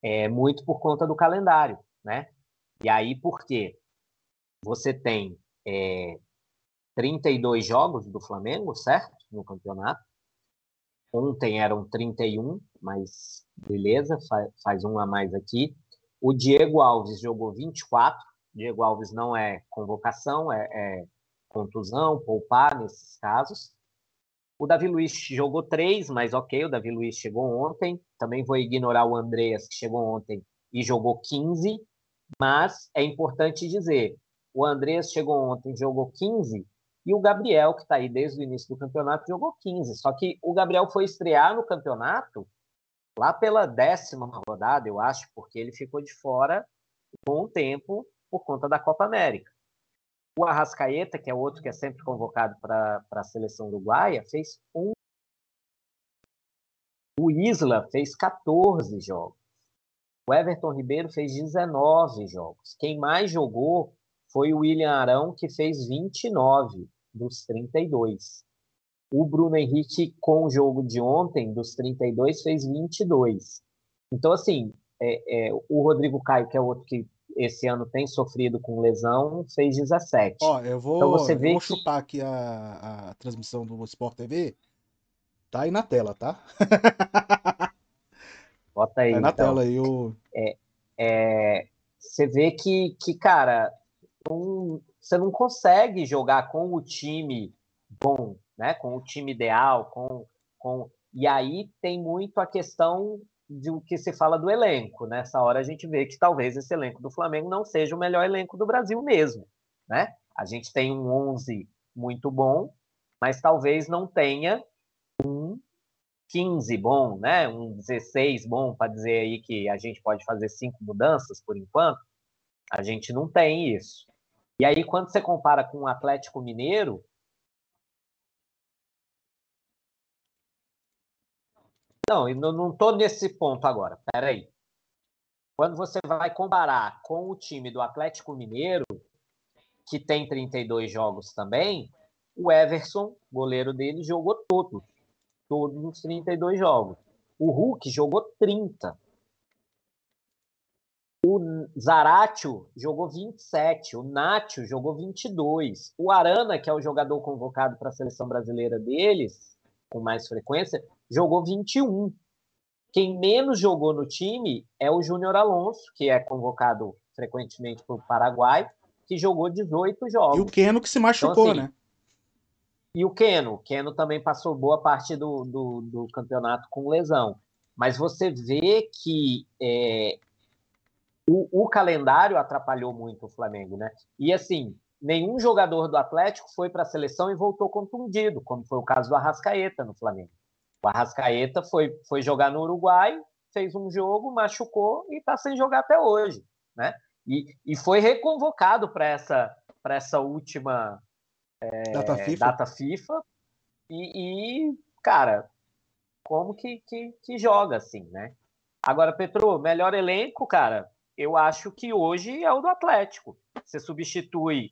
é, muito por conta do calendário, né? E aí, por quê? Você tem é, 32 jogos do Flamengo, certo? No campeonato. Ontem eram 31, mas beleza, faz, um a mais aqui. O Diego Alves jogou 24. Diego Alves não é convocação, é, é contusão, poupar nesses casos. O Davi Luiz jogou três, mas ok, o Davi Luiz chegou ontem. Também vou ignorar o Andreas, que chegou ontem e jogou 15. Mas é importante dizer: o Andreas chegou ontem, jogou 15, e o Gabriel, que está aí desde o início do campeonato, jogou 15. Só que o Gabriel foi estrear no campeonato lá pela décima rodada, eu acho, porque ele ficou de fora um tempo por conta da Copa América. O Arrascaeta, que é outro que é sempre convocado para a seleção uruguaia, fez um. O Isla fez 14 jogos. O Everton Ribeiro fez 19 jogos. Quem mais jogou foi o William Arão, que fez 29 dos 32. O Bruno Henrique, com o jogo de ontem, dos 32, fez 22. Então, assim, é, é, o Rodrigo Caio, que é outro que esse ano tem sofrido com lesão, fez 17. Ó, eu vou, então você vê eu vou que... chutar aqui a, a transmissão do Sport TV. Tá aí na tela, tá? Bota aí. Tá aí na então. tela aí o. É, é, você vê que, que cara, um, você não consegue jogar com o time bom, né? com o time ideal, com, com... e aí tem muito a questão do que se fala do elenco. Nessa hora a gente vê que talvez esse elenco do Flamengo não seja o melhor elenco do Brasil mesmo. Né? A gente tem um 11 muito bom, mas talvez não tenha um 15 bom, né? um 16 bom, para dizer aí que a gente pode fazer cinco mudanças por enquanto. A gente não tem isso. E aí, quando você compara com o Atlético Mineiro, Não, eu não estou nesse ponto agora. Peraí. Quando você vai comparar com o time do Atlético Mineiro, que tem 32 jogos também, o Everson, goleiro dele, jogou todos. Todos os 32 jogos. O Hulk jogou 30. O Zaratio jogou 27, o Nacho jogou 22. O Arana, que é o jogador convocado para a seleção brasileira deles, com mais frequência, jogou 21. Quem menos jogou no time é o Júnior Alonso, que é convocado frequentemente para o Paraguai, que jogou 18 jogos. E o Keno que se machucou, então, assim, né? E o Keno. O Keno também passou boa parte do, do, do campeonato com lesão. Mas você vê que é, o, o, calendário atrapalhou muito o Flamengo, né? E assim, nenhum jogador do Atlético foi para a seleção e voltou contundido, como foi o caso do Arrascaeta no Flamengo. O Arrascaeta foi, foi jogar no Uruguai, fez um jogo, machucou e está sem jogar até hoje, né? E, e foi reconvocado para essa, essa última é, data FIFA, data FIFA e, e, cara, como que, que, que joga assim, né? Agora, Petro, melhor elenco, cara, eu acho que hoje é o do Atlético. Você substitui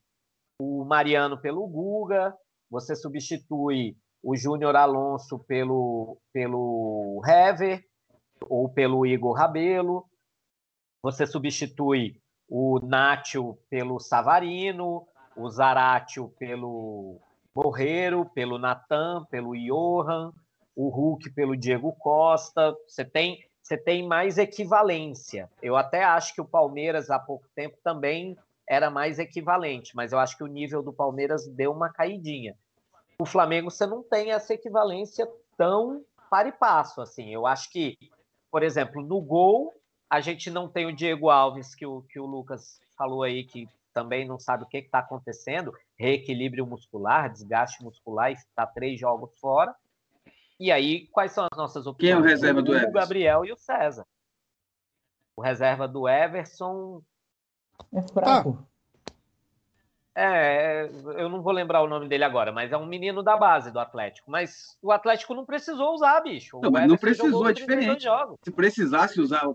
o Mariano pelo Guga, você substitui o Júnior Alonso pelo, pelo Hever ou pelo Igor Rabelo, você substitui o Nátio pelo Savarino, o Zaratio pelo Borreiro, pelo Natan, pelo Johan, o Hulk pelo Diego Costa. Você tem você tem mais equivalência. Eu até acho que o Palmeiras há pouco tempo também era mais equivalente, mas eu acho que o nível do Palmeiras deu uma caidinha. O Flamengo você não tem essa equivalência tão para e passo assim. Eu acho que, por exemplo, no gol a gente não tem o Diego Alves que o que o Lucas falou aí que também não sabe o que está acontecendo, reequilíbrio muscular, desgaste muscular, está três jogos fora. E aí, quais são as nossas opções? Quem é o reserva do Everson? O Gabriel e o César. O reserva do Everson. É fraco. É, eu não vou lembrar o nome dele agora, mas é um menino da base do Atlético. Mas o Atlético não precisou usar, bicho. Não, mas não precisou, é diferente. Se precisasse usar,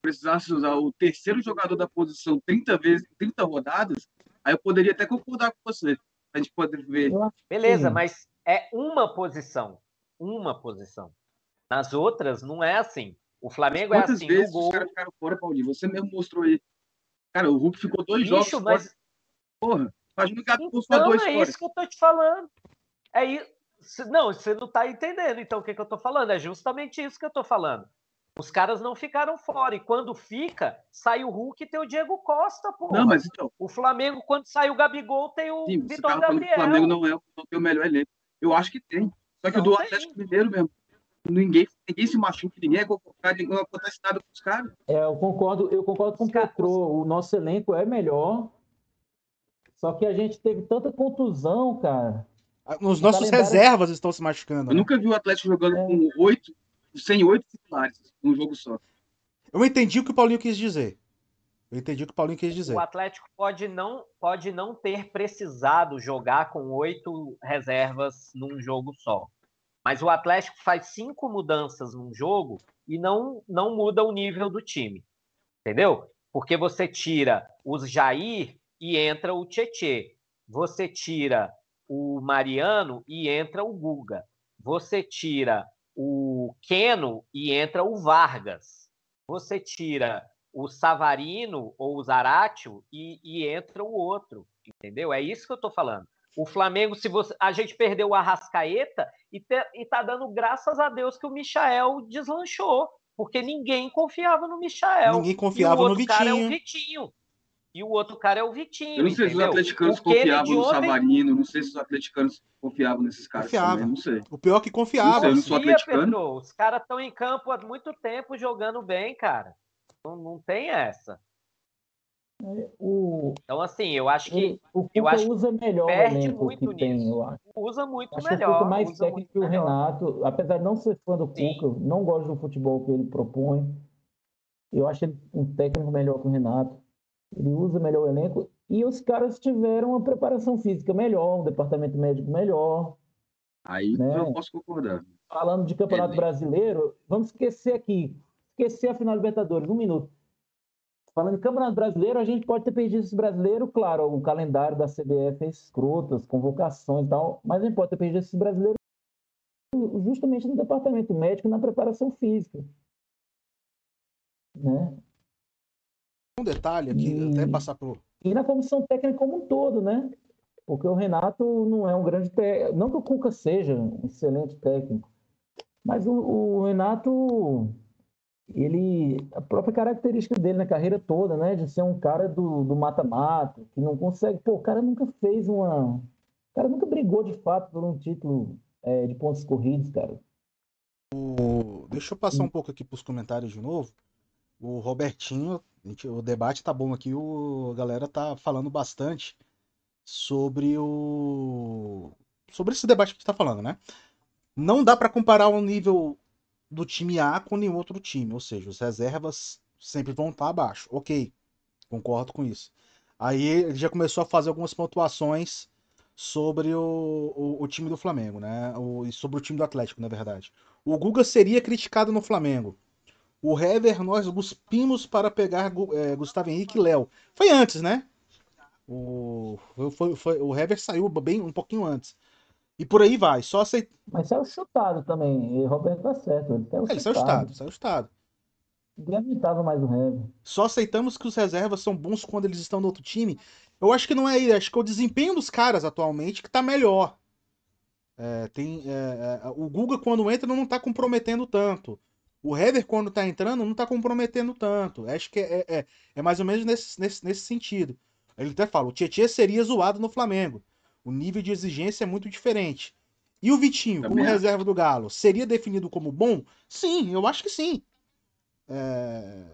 precisasse usar o terceiro jogador da posição 30 vezes, 30 rodadas, aí eu poderia até concordar com você. A gente pode ver. Beleza, mas é uma posição uma posição. Nas outras, não é assim. O Flamengo é Quantas é assim. vezes gol... os caras ficaram fora, Paulinho? Você mesmo mostrou aí. Cara, o Hulk ficou dois Bicho, jogos mas... fora. Porra, imagina o Gabigol então, dois é fora. isso que eu tô te falando. É isso. Não, você não tá entendendo. Então, o que, que eu tô falando? É justamente isso que eu tô falando. Os caras não ficaram fora. E quando fica, sai o Hulk e tem o Diego Costa, pô. Não, mas então. O Flamengo, quando sai o Gabigol, tem o Sim, Vitor Gabriel. O Flamengo não, é, não tem o melhor elenco. Eu acho que tem. Só que o do Atlético Mineiro mesmo ninguém, ninguém se machuca, ninguém é convocado, ninguém acontece nada com os caras. É, eu concordo, eu concordo com o Petro. O nosso elenco é melhor. Só que a gente teve tanta contusão, cara. Os nossos calendário... reservas estão se machucando. Eu né? nunca vi o Atlético jogando é. com oito, sem oito titulares num jogo só. Eu entendi o que o Paulinho quis dizer. Eu entendi o que o Paulinho quis dizer. O Atlético pode não, pode não ter precisado jogar com oito reservas num jogo só. Mas o Atlético faz cinco mudanças num jogo e não, não muda o nível do time. Entendeu? Porque você tira os Jair e entra o Tietê. Você tira o Mariano e entra o Guga. Você tira o Keno e entra o Vargas. Você tira o Savarino ou o Zaratio e, e entra o outro. Entendeu? É isso que eu estou falando. O Flamengo, se você, a gente perdeu o Arrascaeta e, te, e tá dando graças a Deus que o Michael deslanchou, porque ninguém confiava no Michael. Ninguém confiava no Vitinho. cara é o Vitinho. E o outro cara é o Vitinho. Eu não sei entendeu? se os atleticanos confiavam no ontem... Savarino, não sei se os atleticanos confiavam nesses caras confiava. também, não sei. O pior é que confiava. Não sei, eu não sou atleticano. Pedro, os caras estão em campo há muito tempo jogando bem, cara. Não, não tem essa. O, então, assim, eu acho que. O Cuca acho usa melhor perde o muito que tem, nisso. eu acho. Usa muito acho melhor. Que o mais técnico que o Renato, apesar de não ser fã do Sim. Cuca, não gosto do futebol que ele propõe. Eu acho ele um técnico melhor que o Renato. Ele usa melhor o elenco. E os caras tiveram uma preparação física melhor, um departamento médico melhor. Aí né? eu posso concordar. Falando de Campeonato ele... Brasileiro, vamos esquecer aqui. Esquecer a final Libertadores, um minuto Falando em Campeonato Brasileiro, a gente pode ter perdido esse brasileiro, claro, o calendário da CBF é escroto, as convocações e tal, mas a gente pode ter perdido esse brasileiro justamente no departamento médico, na preparação física. Né? Um detalhe aqui, e... até passar por. E na comissão técnica como um todo, né? Porque o Renato não é um grande técnico. Não que o Cuca seja um excelente técnico, mas o, o Renato ele a própria característica dele na carreira toda, né, de ser um cara do mata-mata, que não consegue, pô, o cara nunca fez uma, o cara nunca brigou de fato por um título é, de pontos corridos, cara. O... Deixa eu passar um pouco aqui para os comentários de novo. O Robertinho, o debate tá bom aqui, o a galera tá falando bastante sobre o sobre esse debate que está falando, né? não dá para comparar o nível do time A com nenhum outro time, ou seja, os reservas sempre vão estar abaixo. Ok, concordo com isso. Aí ele já começou a fazer algumas pontuações sobre o, o, o time do Flamengo, né? O, sobre o time do Atlético, na verdade. O Guga seria criticado no Flamengo. O Hever, nós cuspimos para pegar é, Gustavo Henrique e Léo. Foi antes, né? O, foi, foi, o Hever saiu bem um pouquinho antes. E por aí vai, só aceit... Mas saiu chutado também, e Roberto tá certo. Ele, é, ele saiu chutado, saiu chutado. Ninguém aguentava mais o Hever. Só aceitamos que os reservas são bons quando eles estão no outro time. Eu acho que não é isso, acho que é o desempenho dos caras atualmente que tá melhor. É, tem, é, é, o Guga, quando entra, não tá comprometendo tanto. O Hever, quando tá entrando, não tá comprometendo tanto. Acho que é, é, é mais ou menos nesse, nesse, nesse sentido. Ele até fala: o Tietchan seria zoado no Flamengo. O nível de exigência é muito diferente. E o Vitinho, Também como reserva do Galo, seria definido como bom? Sim, eu acho que sim. É...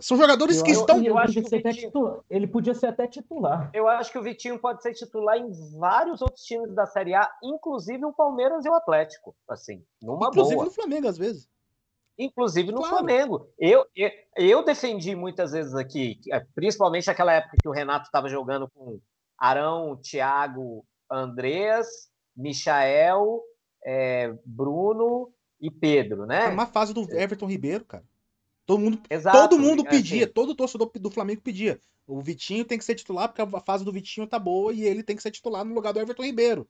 São jogadores eu, que estão. Eu, eu acho que Vitinho... ele podia ser até titular. Eu acho que o Vitinho pode ser titular em vários outros times da Série A, inclusive o Palmeiras e o Atlético. Assim, numa inclusive boa. no Flamengo, às vezes. Inclusive no claro. Flamengo. Eu, eu, eu, defendi muitas vezes aqui, é, principalmente naquela época que o Renato estava jogando com Arão, Thiago, Andreas, Michael, é, Bruno e Pedro, né? É uma fase do Everton Ribeiro, cara. Todo mundo, Exato, todo mundo é, pedia, assim. todo torcedor do Flamengo pedia. O Vitinho tem que ser titular porque a fase do Vitinho tá boa e ele tem que ser titular no lugar do Everton Ribeiro.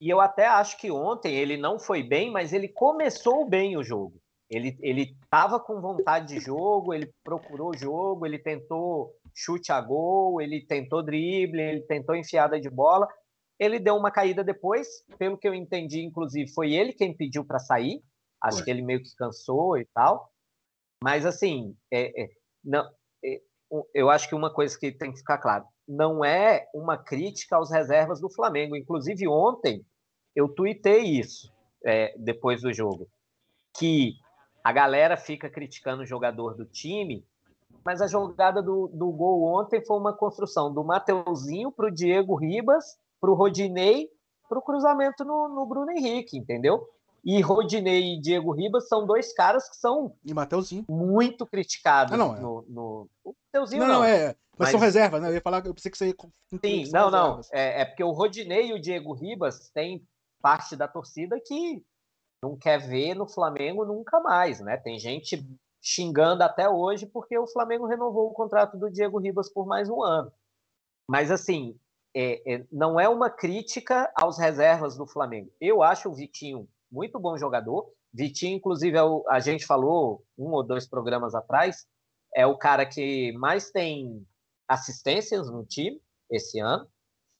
E eu até acho que ontem ele não foi bem, mas ele começou bem o jogo. Ele ele tava com vontade de jogo, ele procurou o jogo, ele tentou chute a gol, ele tentou drible, ele tentou enfiada de bola. Ele deu uma caída depois, pelo que eu entendi, inclusive foi ele quem pediu para sair. Acho que ele meio que cansou e tal. Mas, assim, é, é, não, é, eu acho que uma coisa que tem que ficar claro: não é uma crítica aos reservas do Flamengo. Inclusive, ontem eu tuitei isso é, depois do jogo, que a galera fica criticando o jogador do time, mas a jogada do, do gol ontem foi uma construção do Mateuzinho para o Diego Ribas, para o Rodinei, para o cruzamento no, no Bruno Henrique, entendeu? E Rodinei e Diego Ribas são dois caras que são e Mateuzinho. muito criticados ah, não, é. no, no... O Mateuzinho não, não. não é. Mas, mas, são reservas, né? Eu ia falar, eu pensei que você ia. Sim, não, não. É, é, porque o Rodinei e o Diego Ribas têm parte da torcida que não quer ver no Flamengo nunca mais, né? Tem gente xingando até hoje porque o Flamengo renovou o contrato do Diego Ribas por mais um ano. Mas assim, é, é, não é uma crítica aos reservas do Flamengo. Eu acho o Vitinho muito bom jogador. Vitinho, inclusive, é o, a gente falou um ou dois programas atrás, é o cara que mais tem assistências no time esse ano,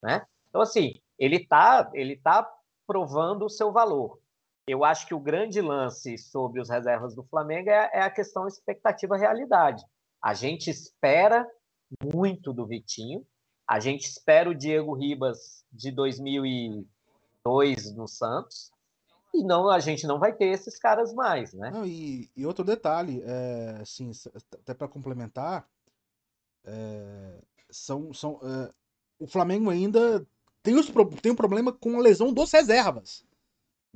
né? Então, assim, ele tá, ele tá provando o seu valor. Eu acho que o grande lance sobre os reservas do Flamengo é, é a questão expectativa-realidade. A gente espera muito do Vitinho, a gente espera o Diego Ribas de 2002 no Santos, e não a gente não vai ter esses caras mais, né? Não, e, e, outro detalhe, é, assim, até para complementar, é, são, são é, o Flamengo ainda tem, os, tem um problema com a lesão dos reservas.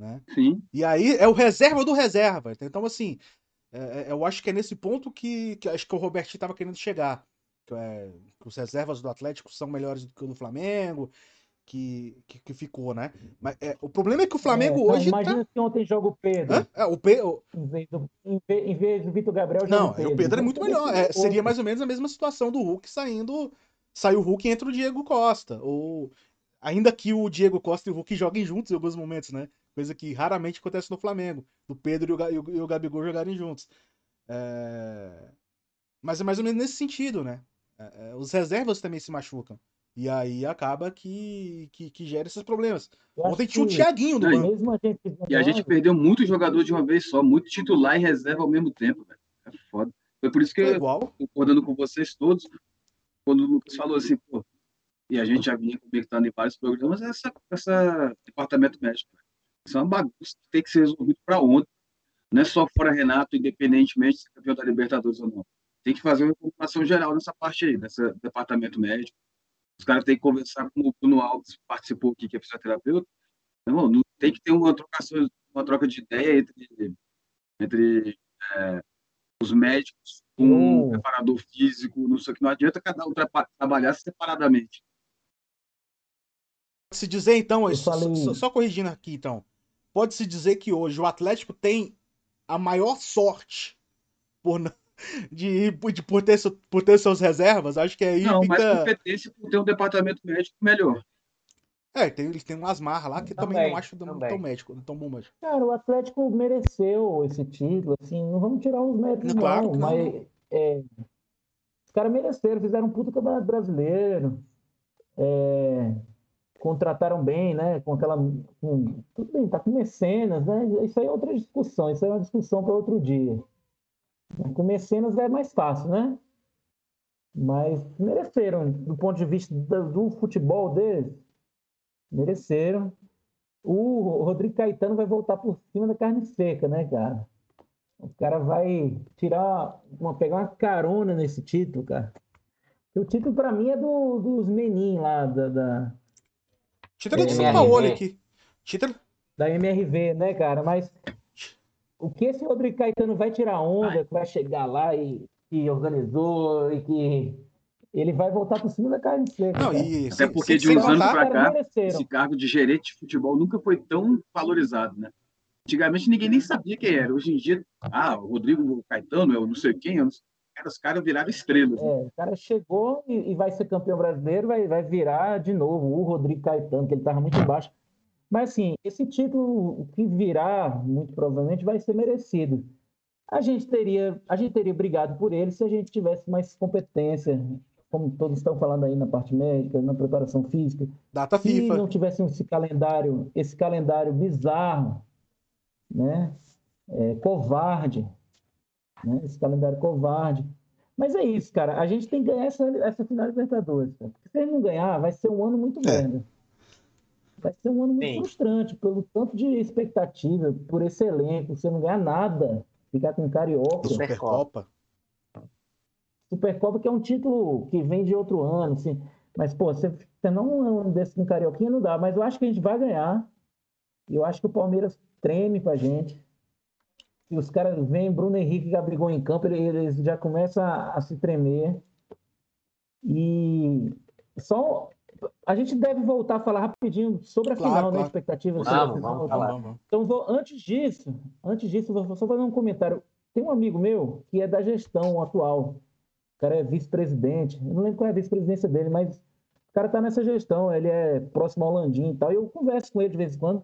Né? Sim. E aí é o reserva do reserva. Então, assim, é, é eu acho que é nesse ponto que, que acho que o Robertinho estava querendo chegar. Que, é, que os reservas do Atlético são melhores do que o do Flamengo que, que, que, ficou, né? Mas é, o problema é que o Flamengo é, hoje. Imagina tá... se ontem joga o Pedro. É, o Pedro. Em vez do, em vez, do Vitor Gabriel, joga Não, o Pedro. o Pedro é muito melhor. É, seria mais ou menos a mesma situação do Hulk saindo. Saiu o Hulk e entra o Diego Costa. Ou. Ainda que o Diego Costa e o Hulk joguem juntos em alguns momentos, né? Coisa que raramente acontece no Flamengo. Do Pedro e o, e o Gabigol jogarem juntos. É... Mas é mais ou menos nesse sentido, né? É, é os reservas também se machucam. E aí acaba que, que, que gera esses problemas. Ontem tinha o Thiaguinho do banco. E a gente perdeu muito jogador de uma vez só, muito titular e reserva ao mesmo tempo, velho. É foda. Foi por isso que, é igual. concordando com vocês todos, quando o Lucas falou assim, pô, e a gente já vinha comentando em vários programas, essa, essa departamento médico. Isso é uma bagunça que tem que ser resolvido para ontem. Não é só fora Renato, independentemente se é campeão da Libertadores ou não. Tem que fazer uma informação geral nessa parte aí, nesse departamento médico os caras têm que conversar com o Bruno Alves, que participou aqui, que é fisioterapeuta. Irmão, não tem que ter uma troca, uma troca de ideia entre, entre é, os médicos com um preparador físico, não sei o que, não adianta cada um trabalhar separadamente. Se dizer então, falei... só, só corrigindo aqui então, pode-se dizer que hoje o Atlético tem a maior sorte por, de, de, por, ter, por ter suas reservas, acho que aí Não, fica... mais competência por ter um departamento médico melhor. É, tem, eles têm umas marras lá que também, também não acho tão, tão médico, tão bom médico. Cara, o Atlético mereceu esse título, assim, não vamos tirar os méritos, não, claro, não, mas é, os caras mereceram, fizeram um puto campeonato brasileiro, é, contrataram bem, né, com aquela, com, tudo bem, tá com mecenas, né, isso aí é outra discussão, isso aí é uma discussão para outro dia. Com mecenas é mais fácil, né? Mas mereceram, do ponto de vista do, do futebol deles, Mereceram. O Rodrigo Caetano vai voltar por cima da carne seca, né, cara? O cara vai tirar, uma, pegar uma carona nesse título, cara. O título, para mim, é do, dos menin lá da. da... Título do São Paulo aqui. Título. Da MRV, né, cara? Mas o que esse Rodrigo Caetano vai tirar onda, que vai chegar lá e que organizou e que ele vai voltar por cima da carne seca. Não, e, Até porque de uns anos para cá, esse cargo de gerente de futebol nunca foi tão valorizado, né? Antigamente ninguém nem sabia quem era. Hoje em dia, ah, o Rodrigo Caetano, eu não sei quem, eu não sei. Os caras viraram estrelas. É, o cara chegou e, e, vai ser campeão brasileiro, vai, vai virar de novo o Rodrigo Caetano, que ele estava muito baixo. Mas, assim, esse título que virá, muito provavelmente, vai ser merecido. A gente teria, a gente teria brigado por ele se a gente tivesse mais competência como todos estão falando aí na parte médica, na preparação física. Data se FIFA. Se não tivesse esse calendário, esse calendário bizarro, né? É, covarde, né? Esse calendário covarde. Mas é isso, cara. A gente tem que ganhar essa, essa final de Libertadores. Cara. Porque se a gente não ganhar, vai ser um ano muito é. merda. Vai ser um ano muito Sim. frustrante, pelo tanto de expectativa, por esse elenco, você não ganhar nada, ficar com carioca. Supercopa. Supercopa, que é um título que vem de outro ano, assim. Mas, pô, você, você não é um desse com Carioquinha, não dá. Mas eu acho que a gente vai ganhar. E eu acho que o Palmeiras treme pra gente. E os caras vêm, Bruno Henrique e Gabigol em campo, eles já começam a, a se tremer. E só a gente deve voltar a falar rapidinho sobre a claro, final, né, claro. né? Expectativa. Vamos, vamos, vamos, Então, vou, antes disso, antes disso, vou só fazer um comentário. Tem um amigo meu que é da gestão atual cara é vice-presidente. Eu não lembro qual é a vice-presidência dele, mas o cara tá nessa gestão, ele é próximo ao Landim e tal. E eu converso com ele de vez em quando.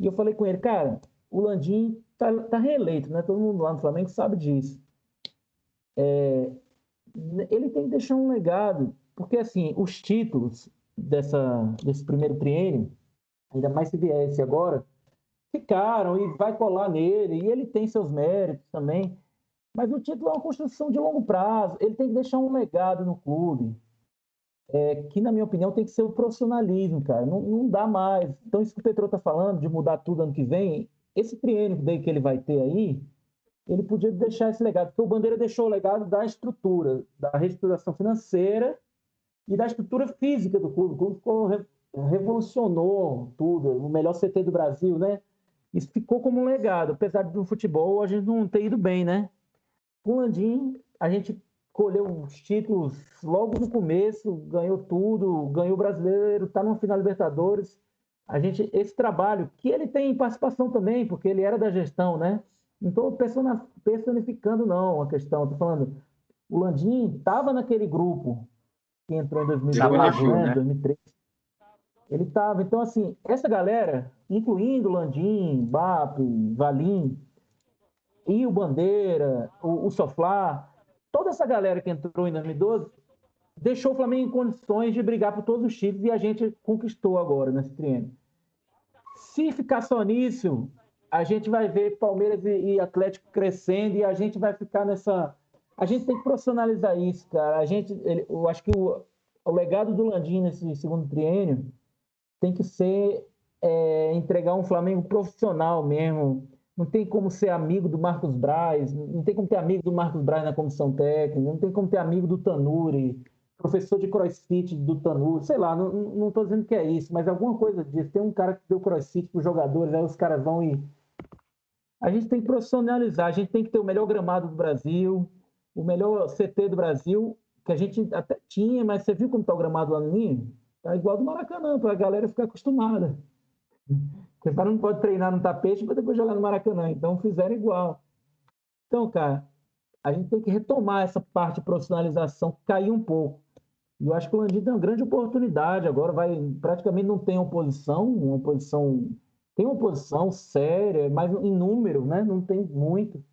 E eu falei com ele, cara, o Landim tá, tá reeleito, né? Todo mundo lá no Flamengo sabe disso. É, ele tem que deixar um legado, porque assim, os títulos dessa, desse primeiro triênio, ainda mais se viesse agora, ficaram e vai colar nele, e ele tem seus méritos também. Mas o título é uma construção de longo prazo. Ele tem que deixar um legado no clube. É, que, na minha opinião, tem que ser o profissionalismo, cara. Não, não dá mais. Então, isso que o Petro está falando, de mudar tudo ano que vem, esse triênio que ele vai ter aí, ele podia deixar esse legado. Porque o Bandeira deixou o legado da estrutura, da reestruturação financeira e da estrutura física do clube. O clube ficou, revolucionou tudo, o melhor CT do Brasil, né? Isso ficou como um legado. Apesar do futebol, a gente não ter ido bem, né? Com o Landim, a gente colheu os títulos logo no começo, ganhou tudo, ganhou o brasileiro, está no final Libertadores. A gente, esse trabalho, que ele tem participação também, porque ele era da gestão, né? Não estou personificando, não, a questão. Estou falando, o Landim estava naquele grupo que entrou em 2012, né? né? 2003. Ele estava. Então, assim, essa galera, incluindo Landim, BAP, Valim, e o Bandeira, o, o Soflá, toda essa galera que entrou em 2012 deixou o Flamengo em condições de brigar por todos os títulos e a gente conquistou agora nesse triênio. Se ficar só nisso, a gente vai ver Palmeiras e, Atlético crescendo e a gente vai ficar nessa. A gente tem que profissionalizar isso, cara. A gente, eu acho que o, o legado do Landim nesse segundo triênio tem que ser é, entregar um Flamengo profissional mesmo, não tem como ser amigo do Marcos Braz, não tem como ter amigo do Marcos Braz na comissão técnica, não tem como ter amigo do Tanuri professor de crossfit do Tanu, sei lá, não, tô dizendo que é isso, mas alguma coisa disso. Tem um cara que deu crossfit para os jogadores, aí os caras vão e. A gente tem que profissionalizar, a gente tem que ter o melhor gramado do Brasil, o melhor CT do Brasil, que a gente até tinha, mas você viu como está o gramado lá no Ninho? Tá igual do Maracanã, para a galera ficar acostumada. Porque o cara não pode treinar no tapete para depois jogar no Maracanã. Então fizeram igual. Então, cara, a gente tem que retomar essa parte de profissionalização caiu um pouco. E eu acho que o Landim tem uma grande oportunidade. Agora vai praticamente não tem oposição, uma oposição tem uma oposição séria, mas em número, né? Não tem muito.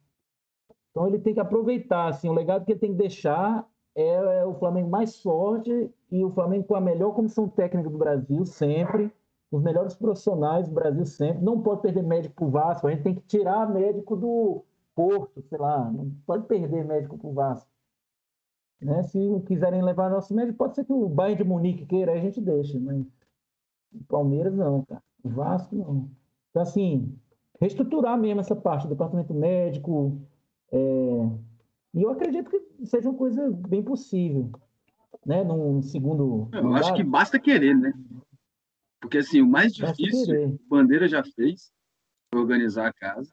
Então ele tem que aproveitar, assim, o legado que ele tem que deixar é, é o Flamengo mais forte e o Flamengo com a melhor comissão técnica do Brasil sempre, os melhores profissionais do Brasil sempre. Não pode perder médico para o Vasco, a gente tem que tirar médico do Porto, sei lá, não pode perder médico para o Vasco. Né? Se quiserem levar nosso médico, pode ser que o Bayern de Munique queira, a gente deixa, mas o Palmeiras não, cara. O Vasco não. Então, assim, reestruturar mesmo essa parte, departamento médico. É... E eu acredito que seja uma coisa bem possível, né? Num segundo. Eu lugar. acho que basta querer, né? Porque, assim, o mais difícil, o Bandeira já fez, organizar a casa.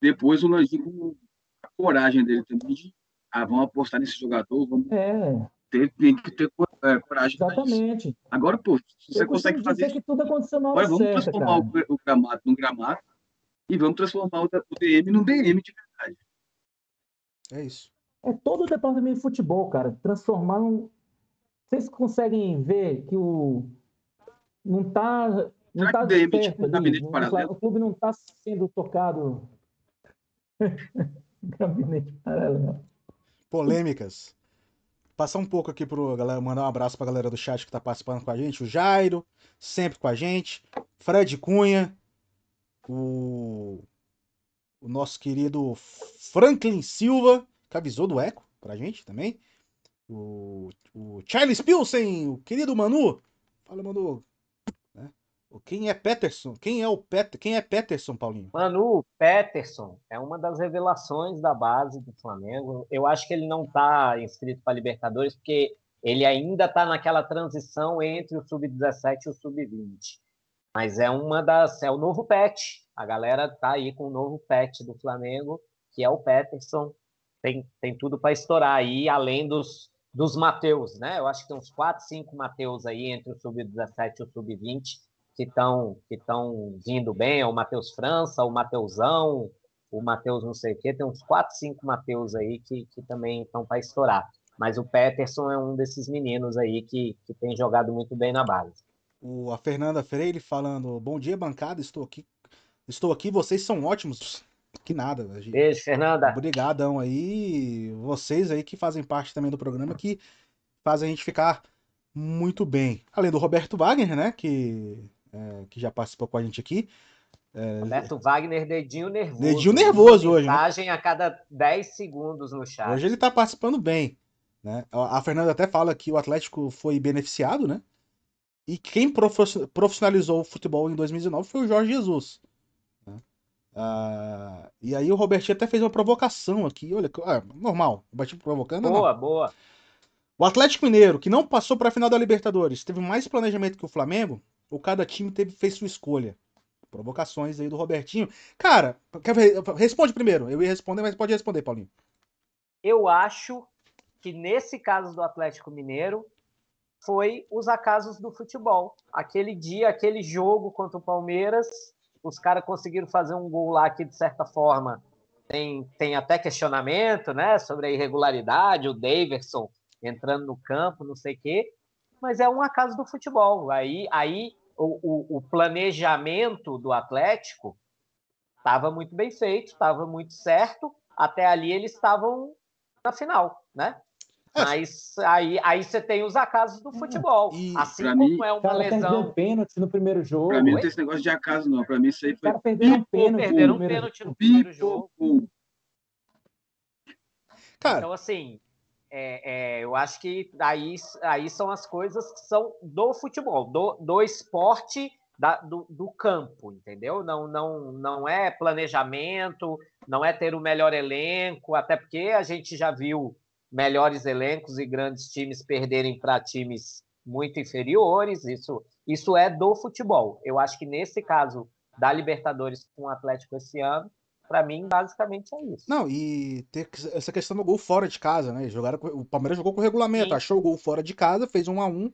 Depois o Landim, com a coragem dele também de ah, vamos apostar nesse jogador, vamos é. ter, tem que ter é, coragem. Exatamente. Agora, pô, você consegue fazer isso. que tudo aconteceu na Agora, vamos certa, transformar o, o, gramado num gramado e vamos transformar o, DM num DM de verdade. É isso. É todo o departamento de futebol, cara. Transformar num. Vocês conseguem ver que o. Não tá. Não Será tá que o DM certo tipo, ali. O clube não está sendo tocado. gabinete paralelo polêmicas. Passar um pouco aqui pro galera, mandar um abraço pra galera do chat que tá participando com a gente. O Jairo, sempre com a gente. Fred Cunha. O, o nosso querido Franklin Silva, que avisou do eco pra gente também. O, o Charles Pilsen, o querido Manu. Fala, Manu. Quem é Peterson? Quem é o Pet... Quem é Peterson, Paulinho? Manu Peterson é uma das revelações da base do Flamengo. Eu acho que ele não está inscrito para Libertadores porque ele ainda está naquela transição entre o sub-17 e o sub-20. Mas é uma das é o novo pet. A galera tá aí com o novo pet do Flamengo, que é o Peterson. Tem, tem tudo para estourar aí, além dos dos Mateus, né? Eu acho que tem uns 4, 5 Mateus aí entre o sub-17 e o sub-20 que estão que estão vindo bem, é o Matheus França, o Mateusão, o Matheus não sei o quê, tem uns 4, 5 Mateus aí que, que também estão para estourar. Mas o Peterson é um desses meninos aí que, que tem jogado muito bem na base. O, a Fernanda Freire falando: Bom dia, bancada, estou aqui. Estou aqui, vocês são ótimos. Que nada. Gente... Beijo, Fernanda. Obrigadão aí. Vocês aí que fazem parte também do programa, que fazem a gente ficar muito bem. Além do Roberto Wagner, né? Que é, que já participou com a gente aqui. É, Roberto Wagner, dedinho nervoso. Dedinho nervoso hoje. Né? Mensagem a cada 10 segundos no chat. Hoje ele está participando bem. Né? A Fernanda até fala que o Atlético foi beneficiado, né? E quem profissionalizou o futebol em 2019 foi o Jorge Jesus. Né? Ah, e aí o Robertinho até fez uma provocação aqui. Olha, ah, normal. O Robertinho provocando. Boa, não. boa. O Atlético Mineiro, que não passou para a final da Libertadores, teve mais planejamento que o Flamengo, ou cada time teve, fez sua escolha. Provocações aí do Robertinho. Cara, quer, responde primeiro. Eu ia responder, mas pode responder, Paulinho. Eu acho que nesse caso do Atlético Mineiro foi os acasos do futebol. Aquele dia, aquele jogo contra o Palmeiras, os caras conseguiram fazer um gol lá que, de certa forma, tem, tem até questionamento né, sobre a irregularidade, o Daverson entrando no campo, não sei o quê, mas é um acaso do futebol. Aí, aí o, o, o planejamento do Atlético estava muito bem feito, estava muito certo. Até ali eles estavam na final, né? É. Mas aí, aí você tem os acasos do é. futebol. E, assim como mim, é uma cara lesão. pênalti no primeiro jogo. Pra mim não tem esse negócio de acaso, não. Pra mim isso aí foi. Cara, perderam um pênalti. Perderam um pênalti no primeiro jogo. Cara. Então, assim, é, é, eu acho que aí, aí são as coisas que são do futebol, do, do esporte da, do, do, campo, entendeu? Não, não, não é planejamento, não é ter o melhor elenco, até porque a gente já viu melhores elencos e grandes times perderem para times muito inferiores. Isso, isso é do futebol. Eu acho que nesse caso da Libertadores com o Atlético esse ano, para mim, basicamente é isso. Não, e ter essa questão do gol fora de casa, né? Jogaram, o Palmeiras jogou com regulamento, Sim. achou o gol fora de casa, fez um a um.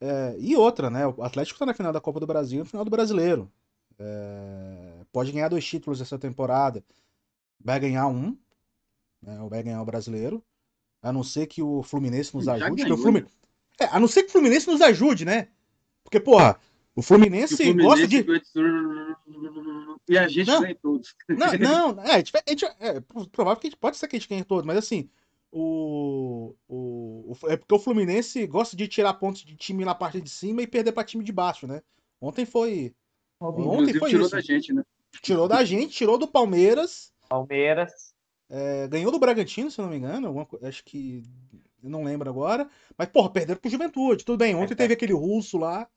É, e outra, né? O Atlético tá na final da Copa do Brasil e no final do Brasileiro. É, pode ganhar dois títulos essa temporada. Vai ganhar um, né? Ou vai ganhar o brasileiro. A não ser que o Fluminense nos ajude. O Fluminense... É, a não ser que o Fluminense nos ajude, né? Porque, porra, o Fluminense, o Fluminense gosta de. E a gente não, ganha todos. Não, não, é, a gente, é, provável que a gente, pode ser que a gente ganhe todos, mas assim, o, o, é porque o Fluminense gosta de tirar pontos de time na parte de cima e perder para time de baixo, né? Ontem foi. Ontem foi tirou isso. da gente, né? Tirou da gente, tirou do Palmeiras. Palmeiras. É, ganhou do Bragantino, se não me engano. Alguma, acho que. Eu não lembro agora. Mas, porra, perderam pro Juventude. Tudo bem. Ontem é, teve aquele russo lá.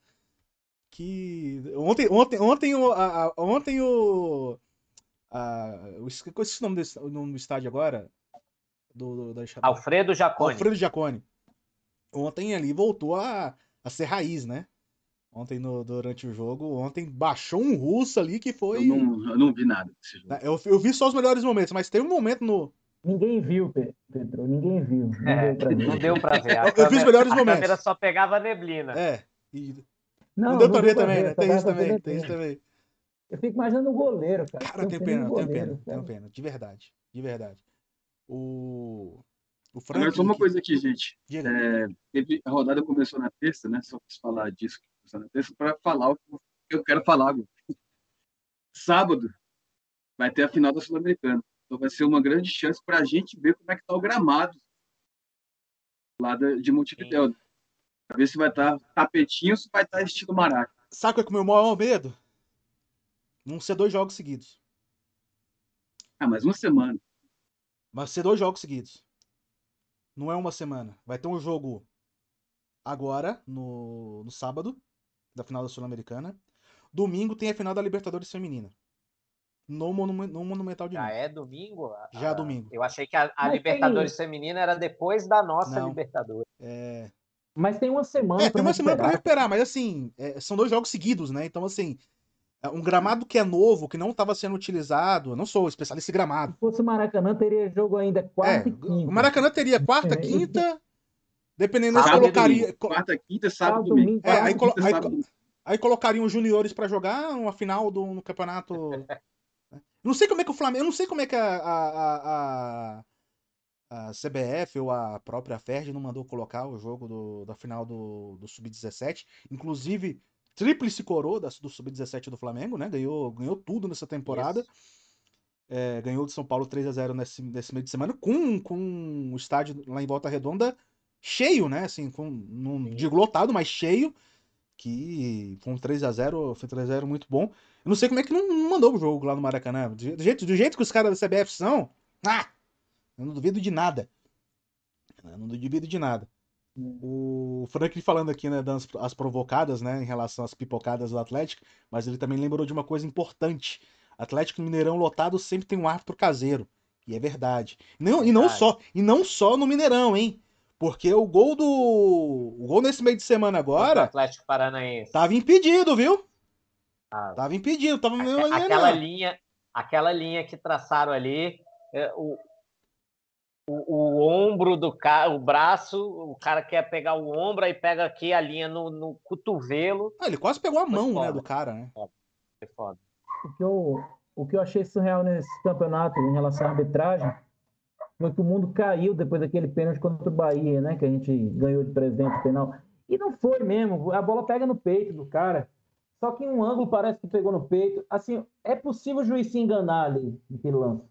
Que. Ontem, ontem, ontem, o, a, ontem o. A, o esqueci o nome desse, o nome do estádio agora. Do, do da... Alfredo Jacone. Alfredo Jacone. Ontem ali voltou a, a ser raiz, né? Ontem no, durante o jogo, ontem baixou um russo ali que foi. Eu não, eu não vi nada desse jogo. Eu, eu vi só os melhores momentos, mas tem um momento no. Ninguém viu, Pedro. Ninguém viu. Não, é, deu, pra ver. não deu pra ver. A eu câmera, vi os melhores a momentos. A câmera só pegava neblina. É. E... Não, não, deu não pra ver também, né? Tem isso também, tem isso também. Eu fico imaginando o goleiro, cara. Cara, eu tenho pena, eu tenho pena, tenho pena. De verdade. De verdade. O. O Frank. Agora, só uma coisa aqui, gente. É, teve, a rodada começou na terça, né? Só quis falar disso para falar o que eu quero falar. Sábado vai ter a final da Sul-Americana. Então vai ser uma grande chance para a gente ver como é que está o gramado lá de Montevideo. Ver se vai estar tá tapetinho ou se vai estar tá estilo maraca. Sabe qual é o meu maior medo? Não ser dois jogos seguidos. Ah, mais uma semana. Vai ser dois jogos seguidos. Não é uma semana. Vai ter um jogo agora, no, no sábado, da final da Sul-Americana. Domingo tem a final da Libertadores Feminina. No, Monu no Monumental de Já é domingo? Já é domingo. Eu achei que a, a Libertadores tem... Feminina era depois da nossa Não. Libertadores. É... Mas tem uma semana. É, tem uma semana para recuperar, mas assim, é, são dois jogos seguidos, né? Então, assim, é um gramado que é novo, que não estava sendo utilizado. Eu não sou especialista em gramado. Se fosse Maracanã, teria jogo ainda quarta é, e quinta. O Maracanã teria quarta, quinta Dependendo, eles colocariam. Quarta, quinta, sábado, domingo. É, aí, colo... aí, aí, colocariam os juniores para jogar uma final do no campeonato. não sei como é que o Flamengo. Eu não sei como é que a, a, a, a CBF ou a própria Ferdi não mandou colocar o jogo do, da final do, do Sub-17. Inclusive, tríplice coroa do Sub-17 do Flamengo, né? Ganhou, ganhou tudo nessa temporada. É, ganhou de São Paulo 3 a 0 nesse, nesse meio de semana, com, com o estádio lá em Volta Redonda cheio, né? Assim, com, não digo lotado, mas cheio. Que com 3 a 0 foi 3 a 0 muito bom. Eu não sei como é que não mandou o jogo lá no Maracanã. Do jeito, do jeito que os caras da CBF são, ah, eu não duvido de nada. Eu não duvido de nada. Hum. O Franklin falando aqui, né, das as provocadas, né, em relação às pipocadas do Atlético, mas ele também lembrou de uma coisa importante. Atlético Mineirão lotado sempre tem um árbitro caseiro. E é verdade. Não, e não só, e não só no Mineirão, hein? Porque o gol do. O gol nesse meio de semana agora. Atlético Paranaense. Tava impedido, viu? Ah, tava impedido, tava ali, aquela linha, aquela linha que traçaram ali, é, o, o, o, ombro do cara, o braço, o cara quer pegar o ombro e pega aqui a linha no, no cotovelo. Ah, ele quase pegou a mão, né, do cara, né? Foi foda. O que eu, o que eu achei surreal nesse campeonato em relação à arbitragem foi que o mundo caiu depois daquele pênalti contra o Bahia, né? Que a gente ganhou de presidente penal. E não foi mesmo. A bola pega no peito do cara. Só que em um ângulo parece que pegou no peito. Assim, é possível o juiz se enganar ali naquele lance.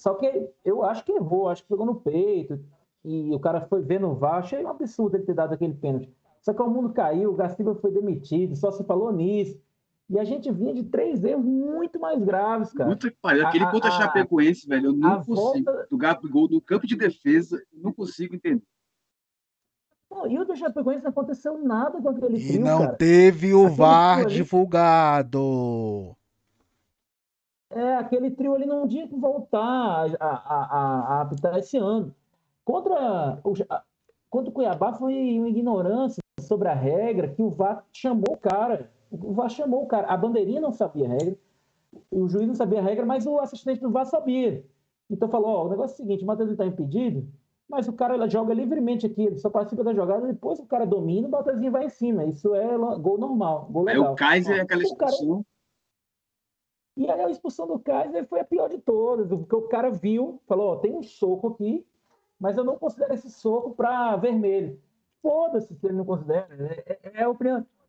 Só que eu acho que errou, acho que pegou no peito. E o cara foi ver no VAR. Achei um absurdo ele ter dado aquele pênalti. Só que o mundo caiu, o Gaciba foi demitido, só se falou nisso. E a gente vinha de três erros muito mais graves, cara. Muito pariu. Aquele a, contra a, Chapecoense, velho, eu não consigo. Volta... Do Gabigol, do campo de defesa, eu não consigo entender. Pô, e o do Chapecoense não aconteceu nada com aquele E trio, não cara. teve o aquele VAR divulgado. É, aquele trio ali não tinha que voltar a, a, a, a apitar esse ano. contra o, contra o Cuiabá foi uma ignorância sobre a regra que o VAR chamou o cara. O VAR chamou o cara. A bandeirinha não sabia a regra, o juiz não sabia a regra, mas o assistente do VAR sabia. Então falou: ó, o negócio é o seguinte, o Matheus está impedido, mas o cara joga livremente aqui, ele só participa da jogada, depois o cara domina, o Matheusinho vai em cima. Isso é gol normal, gol legal. Aí o Kaiser é aquela expulsão. E aí a expulsão do Kaiser foi a pior de todas, porque o cara viu, falou, ó, tem um soco aqui, mas eu não considero esse soco para vermelho. Foda-se se ele não considera. É, é, é o,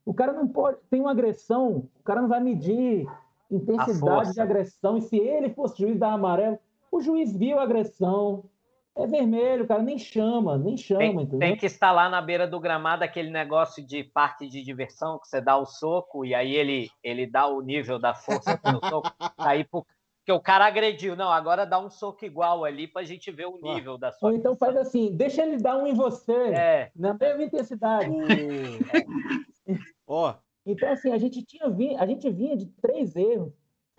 o cara não pode. Tem uma agressão, o cara não vai medir intensidade de agressão. E se ele fosse juiz da amarelo, o juiz viu a agressão. É vermelho, cara, nem chama, nem chama. Tem, tem, que estar lá na beira do gramado aquele negócio de parque de diversão, que você dá o soco e aí ele, ele dá o nível da força do soco. Aí porque o cara agrediu. Não, agora dá um soco igual ali pra gente ver o nível da sua. Ou então faz assim, deixa ele dar um em você. É. Na mesma intensidade. Ó. Então, assim, a gente tinha vi... a gente vinha de três erros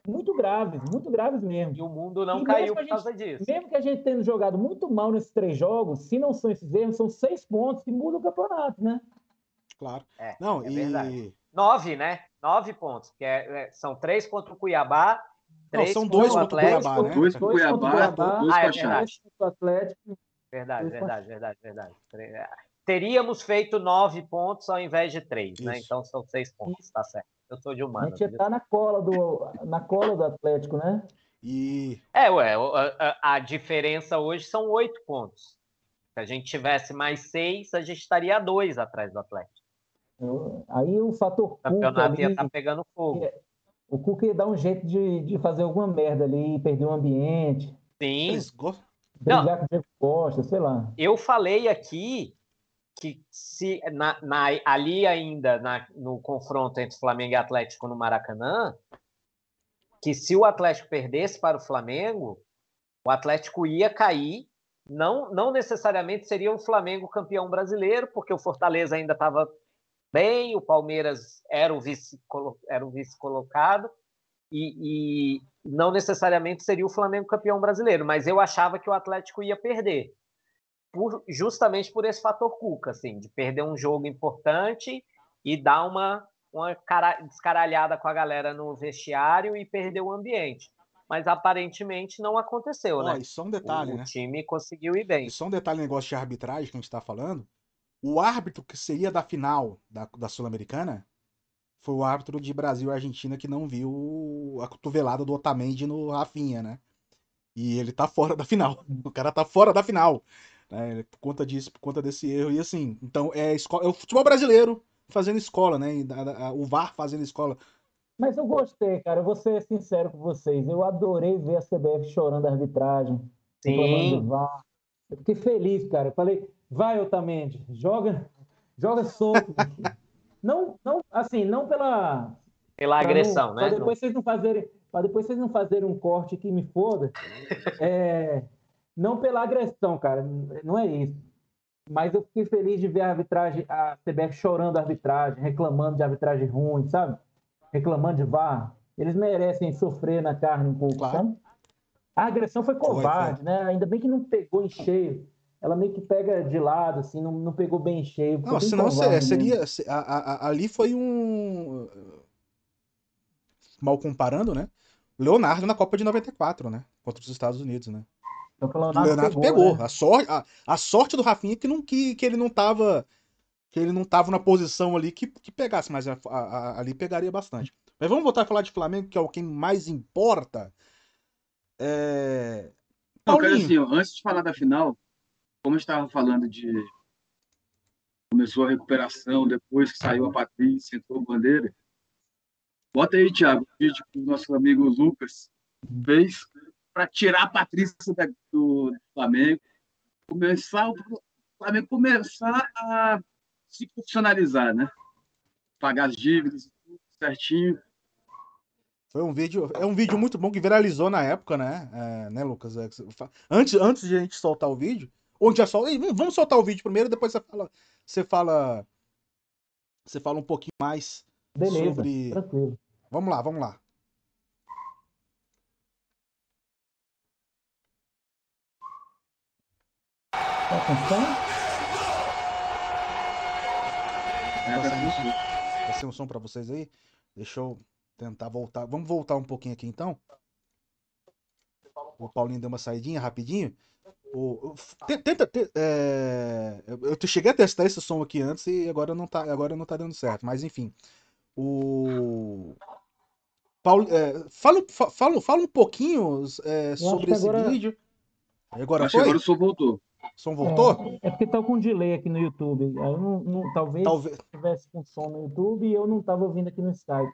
muito graves, muito graves mesmo. E o mundo não e caiu por causa disso. Mesmo que a gente tenha jogado muito mal nesses três jogos, se não são esses erros, são seis pontos que mudam o campeonato, né? Claro. É, não, é e... verdade. Nove, né? Nove pontos, que é, é, são três contra o Cuiabá não, são dois contra o Cuiabá, né? Dois contra o Cuiabá, dois ah, é verdade. Atlético. Verdade, verdade, verdade, verdade. Teríamos feito nove pontos ao invés de três, né? Então são seis pontos, tá certo. Eu sou de humano. A gente tá na cola do, na cola do Atlético, né? E... É, ué, a, a diferença hoje são oito pontos. Se a gente tivesse mais seis, a gente estaria dois atrás do Atlético. Aí o fator. O campeonato ia estar tá pegando fogo. É, o Cuca ia dar um jeito de, de fazer alguma merda ali, perder o ambiente. Sim. Brigar Não. com o Diego Costa, sei lá. Eu falei aqui que se na, na, ali ainda na, no confronto entre Flamengo e Atlético no Maracanã, que se o Atlético perdesse para o Flamengo, o Atlético ia cair. Não, não necessariamente seria o Flamengo campeão brasileiro, porque o Fortaleza ainda estava bem, o Palmeiras era o vice, era o vice colocado e, e, não necessariamente seria o Flamengo campeão brasileiro, mas eu achava que o Atlético ia perder, por, justamente por esse fator Cuca, assim, de perder um jogo importante e dar uma, uma cara, descaralhada com a galera no vestiário e perder o ambiente. Mas aparentemente não aconteceu, oh, né? Isso é um detalhe, o, né? O time conseguiu ir bem. Isso é um detalhe negócio de arbitragem que a gente está falando o árbitro que seria da final da, da Sul-Americana foi o árbitro de Brasil e Argentina que não viu a cotovelada do Otamendi no Rafinha, né? E ele tá fora da final. O cara tá fora da final. Né? Por conta disso, por conta desse erro. E assim, então é, escola, é o futebol brasileiro fazendo escola, né? O VAR fazendo escola. Mas eu gostei, cara. Eu vou ser sincero com vocês. Eu adorei ver a CBF chorando a arbitragem. Sim. VAR. Eu fiquei feliz, cara. Eu falei, Vai, Otamendi, joga, joga solto. não, não, assim, não pela pela agressão, não, né? Para depois vocês não fazerem, para depois vocês não fazerem um corte que me foda. é, não pela agressão, cara, não é isso. Mas eu fiquei feliz de ver a arbitragem, a CBF chorando a arbitragem, reclamando de arbitragem ruim, sabe? Reclamando de VAR. Eles merecem sofrer na carne um pouco, claro. sabe? A agressão foi covarde, foi, foi. né? Ainda bem que não pegou em cheio ela meio que pega de lado, assim, não, não pegou bem cheio. Não, senão seria. A, a, ali foi um. Mal comparando, né? Leonardo na Copa de 94, né? Contra os Estados Unidos, né? Então, o Leonardo, Leonardo pegou. pegou. Né? A, sorte, a, a, sorte do Rafinha é que, não, que, que ele não tava. Que ele não tava na posição ali que, que pegasse, mas a, a, ali pegaria bastante. Mas vamos voltar a falar de Flamengo, que é o que mais importa. É... Não, cara, assim, antes de falar da final, como estava falando de começou a recuperação depois que saiu a Patrícia, entrou o Bandeira. Bota aí, Thiago, o vídeo que o nosso amigo Lucas fez para tirar a Patrícia do, do Flamengo, começar o Flamengo começar a se profissionalizar, né? Pagar as dívidas, tudo certinho. Foi um vídeo, é um vídeo muito bom que viralizou na época, né, é, né, Lucas? É, antes, antes de a gente soltar o vídeo, Onde já sol... Vamos soltar o vídeo primeiro, depois você fala. Você fala. Você fala um pouquinho mais Beleza, sobre. Tranquilo. Vamos lá, vamos lá. Tá com som? É, Tá. Vai ser um som pra vocês aí? Deixa eu tentar voltar. Vamos voltar um pouquinho aqui então? O Paulinho deu uma saidinha rapidinho. O, o- te- tenta. te- é, eu, cheguei a testar esse som aqui antes e agora não tá, agora não tá dando certo. Mas enfim. O. Paulo, é, fala, fa- fala, fala um pouquinho é, sobre esse agora- vídeo. Agora Acho que foi? agora o som voltou. O som voltou? É, é porque tá com delay aqui no YouTube. Aí eu não, não- talvez Talvez. tivesse com som no YouTube e eu não tava ouvindo aqui no Skype.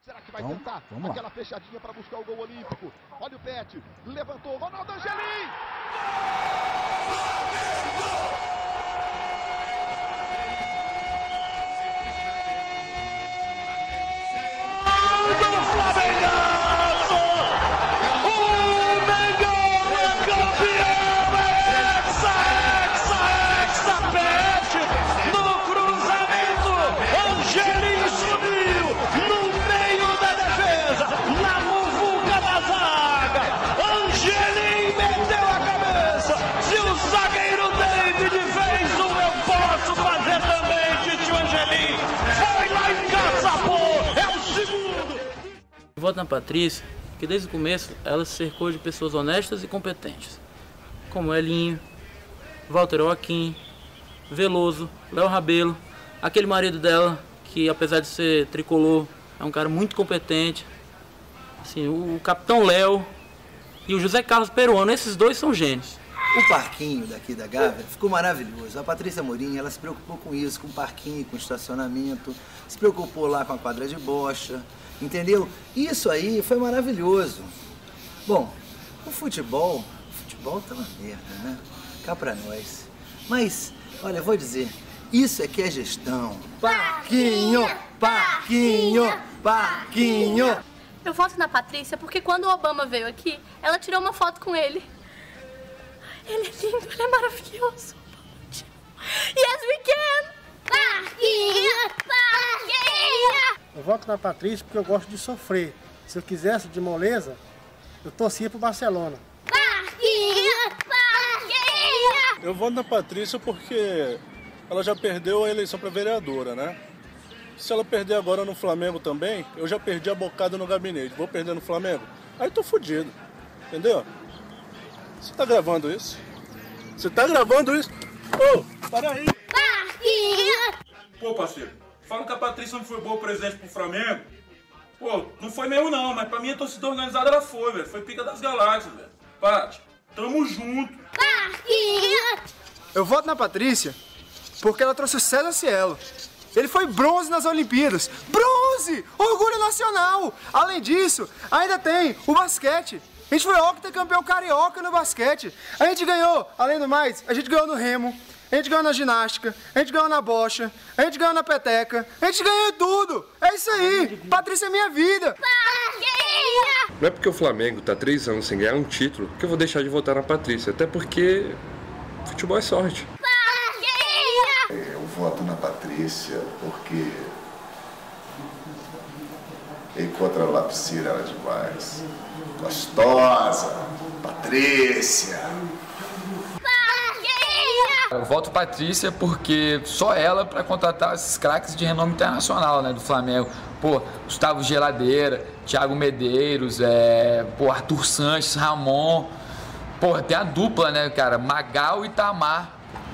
Será que vai Então, tentar vamos lá. aquela fechadinha para buscar o gol olímpico? Olha o Pet, levantou, Ronaldo Angelim! No Voto na Patrícia, que desde o começo ela se cercou de pessoas honestas e competentes, como Elinho, Walter Joaquim, Veloso, Léo Rabelo, aquele marido dela, que apesar de ser tricolor, é um cara muito competente, assim, o, o Capitão Léo e o José Carlos Peruano, esses dois são gênios. O parquinho daqui da Gávea ficou maravilhoso. A Patrícia Morim, ela se preocupou com isso, com o parquinho, com o estacionamento, se preocupou lá com a quadra de bocha, entendeu? Isso aí foi maravilhoso. Bom, o futebol, o futebol tá uma merda, né? Cá pra nós. Mas, olha, vou dizer, isso é que é gestão. Parquinho, parquinho, parquinho. Eu voto na Patrícia porque quando o Obama veio aqui, ela tirou uma foto com ele. Ele é lindo, ele é maravilhoso. Yes, we can! Parquinha! Parquinha! Eu voto na Patrícia porque eu gosto de sofrer. Se eu quisesse de moleza, eu torcia pro Barcelona. Parquinha! Parquinha! Eu voto na Patrícia porque ela já perdeu a eleição para vereadora, né? Se ela perder agora no Flamengo também, eu já perdi a bocada no gabinete. Vou perder no Flamengo? Aí tô fudido. Entendeu? Você tá gravando isso? Você tá gravando isso? Ô, para aí! Pô, parceiro, fala que a Patrícia não foi boa presidente pro Flamengo. Pô, não foi mesmo não, mas pra mim a torcida organizada ela foi, velho. Foi pica das galáxias, velho. Pati, tamo junto. Eu voto na Patrícia porque ela trouxe o César Cielo. Ele foi bronze nas Olimpíadas. Bronze! Orgulho nacional! Além disso, ainda tem o basquete. A gente foi octacampeão carioca no basquete. A gente ganhou, além do mais, a gente ganhou no remo, a gente ganhou na ginástica, a gente ganhou na bocha, a gente ganhou na peteca, a gente ganhou em tudo. É isso aí. Patrícia é minha vida. Não é porque o Flamengo tá três anos sem ganhar um título que eu vou deixar de votar na Patrícia. Até porque futebol é sorte. Eu voto na Patrícia porque encontra a lapicina ela é demais. Gostosa, Patrícia. Eu voto Patrícia porque só ela para contratar esses craques de renome internacional, né, do Flamengo. Pô, Gustavo Geladeira, Thiago Medeiros, é, pô, Arthur Sanches, Ramon. Pô, tem a dupla, né, cara? Magal e Tamar.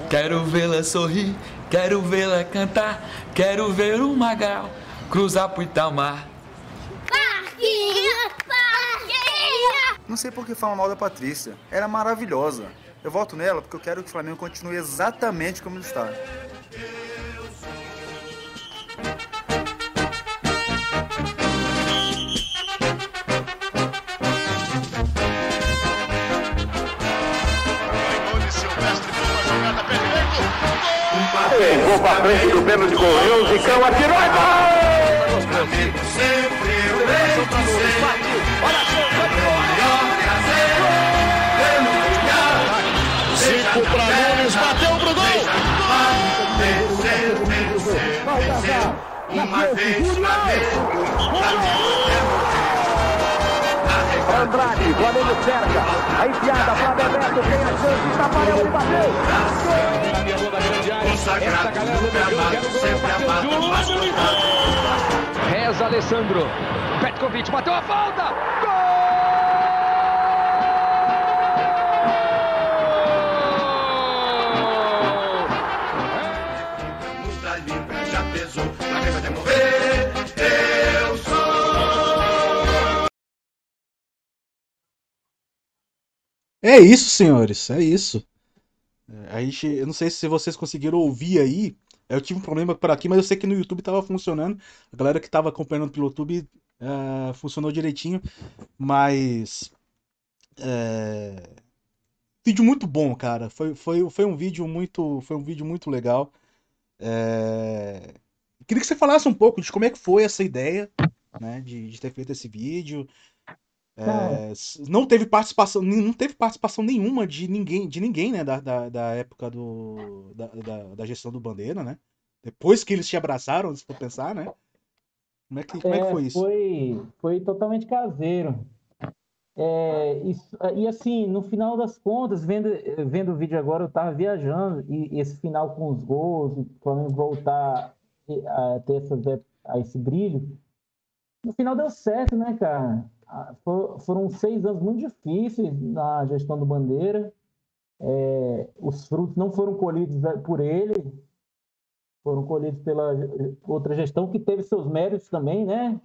Quero vê-la sorrir, quero vê-la cantar, quero ver o Magal cruzar pro Itamar. Parquinha! Parquinha! Não sei por que falam mal da Patrícia. Ela é maravilhosa. Eu voto nela porque eu quero que o Flamengo continue exatamente como ele está. Vou pra frente do pênalti de Correios, Zicão atirou e gol! Uma vez, uma vez, Andrade, Flamengo cerca. A enfiada para Bebeto, tem a chance, ele bateu. Gol! da grande área. Essa galera do Mengão quer o gol, bateu. Reza Alessandro. Petkovic bateu a falta. É isso, senhores, é isso. É, A gente, eu não sei se vocês conseguiram ouvir aí. Eu tive um problema por aqui, mas eu sei que no YouTube tava funcionando. A galera que tava acompanhando pelo YouTube eh, funcionou direitinho. Mas. É... Vídeo muito bom, cara. Foi, foi, foi um vídeo muito, foi um vídeo muito legal. É, Queria que você falasse um pouco de como é que foi essa ideia, né, de, de ter feito esse vídeo. É, não teve participação, não teve participação nenhuma de ninguém, de ninguém, né, da, da, da época do, da, da, da gestão do Bandeira, né? Depois que eles te abraçaram, se for pensar, né? Como é que, como é que É, foi isso? Foi, foi totalmente caseiro. É, isso- e assim, no final das contas, vendo, vendo o vídeo agora, eu tava viajando, e esse final com os gols, o Flamengo voltar a ter essas, a esse brilho, no final deu certo, né, cara? Fo- Foram seis anos muito difíceis na gestão do Bandeira. É, os frutos não foram colhidos eh, por ele, foram colhidos pela outra gestão que teve seus méritos também, né?